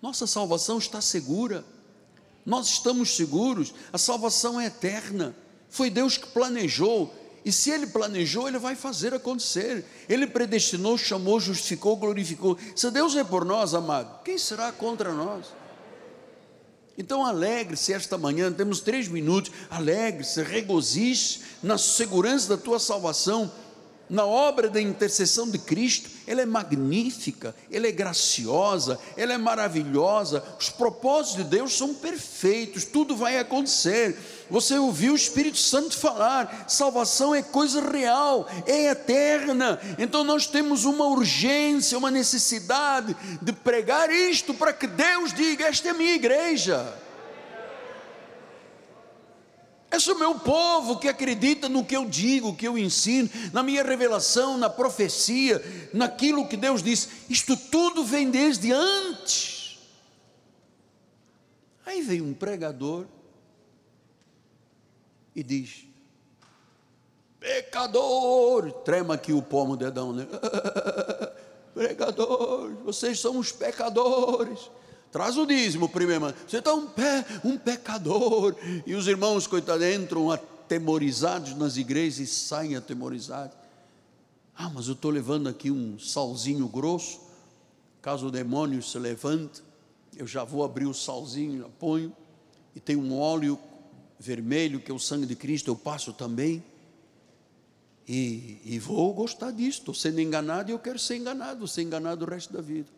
nossa salvação está segura, nós estamos seguros, a salvação é eterna, foi Deus que planejou, e se Ele planejou, Ele vai fazer acontecer. Ele predestinou, chamou, justificou, glorificou. Se Deus é por nós, amado, quem será contra nós? Então alegre-se esta manhã, temos três minutos, alegre-se, regozije na segurança da tua salvação, na obra da intercessão de Cristo, ela é magnífica, ela é graciosa, ela é maravilhosa, os propósitos de Deus são perfeitos, tudo vai acontecer. Você ouviu o Espírito Santo falar, salvação é coisa real, é eterna. Então nós temos uma urgência, uma necessidade de pregar isto para que Deus diga: Esta é minha igreja. Esse é o meu povo que acredita no que eu digo, que eu ensino, na minha revelação, na profecia, naquilo que Deus diz. Isto tudo vem desde antes. Aí vem um pregador e diz: Pecador, trema aqui o pomo dedão, né? (laughs) Pregador, vocês são os pecadores. Traz o dízimo primeiro. Você está um, pé, um pecador. E os irmãos, coitados, entram atemorizados nas igrejas e saem atemorizados. Ah, mas eu estou levando aqui um salzinho grosso. Caso o demônio se levante, eu já vou abrir o salzinho, ponho. E tem um óleo vermelho, que é o sangue de Cristo, eu passo também. E, e vou gostar disso. Estou sendo enganado e eu quero ser enganado. Ser enganado o resto da vida.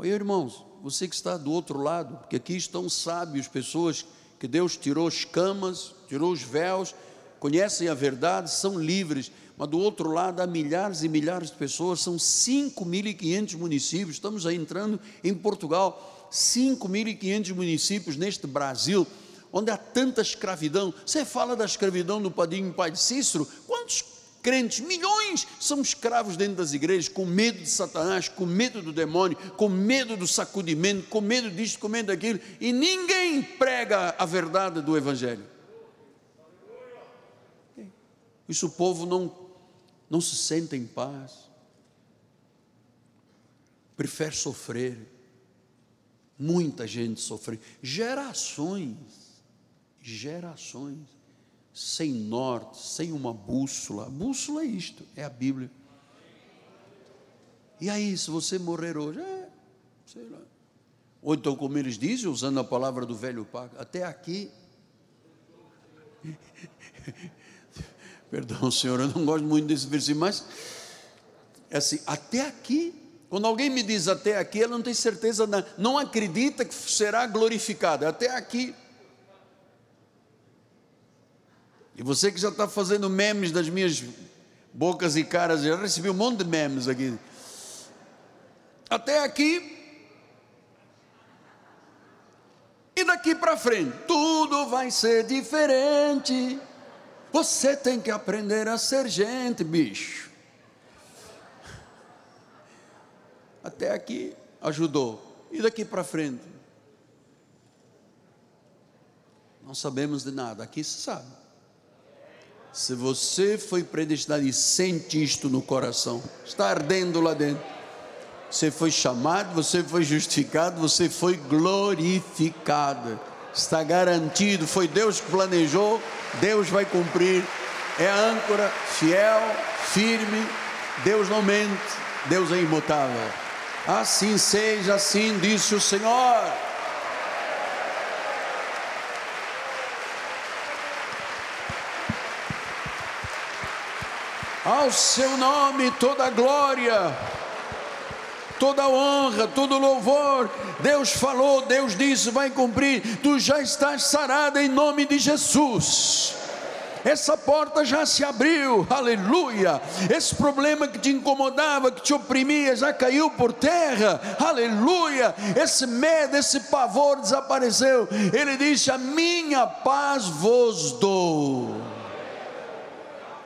Olha, irmãos, você que está do outro lado, porque aqui estão sábios, pessoas que Deus tirou escamas, tirou os véus, conhecem a verdade, são livres, mas do outro lado há milhares e milhares de pessoas, são 5.500 municípios, estamos aí entrando em Portugal, 5.500 municípios neste Brasil, onde há tanta escravidão. Você fala da escravidão do Padrinho Pai de Cícero, quantos crentes, milhões, são escravos dentro das igrejas, com medo de Satanás, com medo do demônio, com medo do sacudimento, com medo disto, com medo daquilo, e ninguém prega a verdade do Evangelho. Isso o povo não, não se sente em paz, prefere sofrer. Muita gente sofre, gerações, gerações sem norte, sem uma bússola. A bússola é isto, é a Bíblia. E aí, se você morrer hoje, é, sei lá. Ou então, como eles dizem, usando a palavra do velho pacto, até aqui. (laughs) Perdão, Senhor, eu não gosto muito desse versículo, mas é assim, até aqui. Quando alguém me diz até aqui, ela não tem certeza, não acredita que será glorificado. Até aqui. E você que já está fazendo memes das minhas bocas e caras, já recebi um monte de memes aqui. Até aqui. E daqui para frente, tudo vai ser diferente. Você tem que aprender a ser gente, bicho. Até aqui ajudou. E daqui para frente? Não sabemos de nada. Aqui se sabe. Se você foi predestinado e sente isto no coração, está ardendo lá dentro. Você foi chamado, você foi justificado, você foi glorificado. Está garantido, foi Deus que planejou, Deus vai cumprir. É âncora fiel, firme. Deus não mente, Deus é imutável. Assim seja, assim disse o Senhor. Ao seu nome toda glória, toda honra, todo louvor. Deus falou, Deus disse, vai cumprir. Tu já estás sarada em nome de Jesus. Essa porta já se abriu, aleluia. Esse problema que te incomodava, que te oprimia, já caiu por terra, aleluia. Esse medo, esse pavor desapareceu. Ele disse: A minha paz vos dou.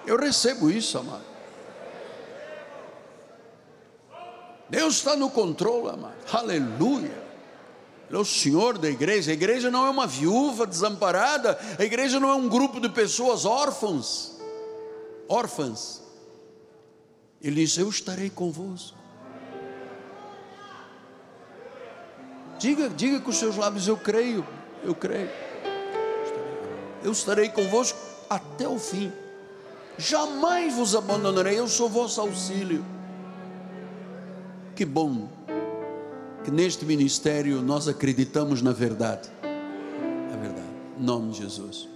Eu recebo isso, amado. Deus está no controle, amado. Aleluia. Ele é o Senhor da igreja. A igreja não é uma viúva desamparada. A igreja não é um grupo de pessoas órfãs. Órfãs. Ele diz: Eu estarei convosco. Diga, diga com os seus lábios: Eu creio, eu creio. Eu estarei convosco até o fim jamais vos abandonarei, eu sou vosso auxílio. Que bom que neste ministério nós acreditamos na verdade. É verdade. Em nome de Jesus.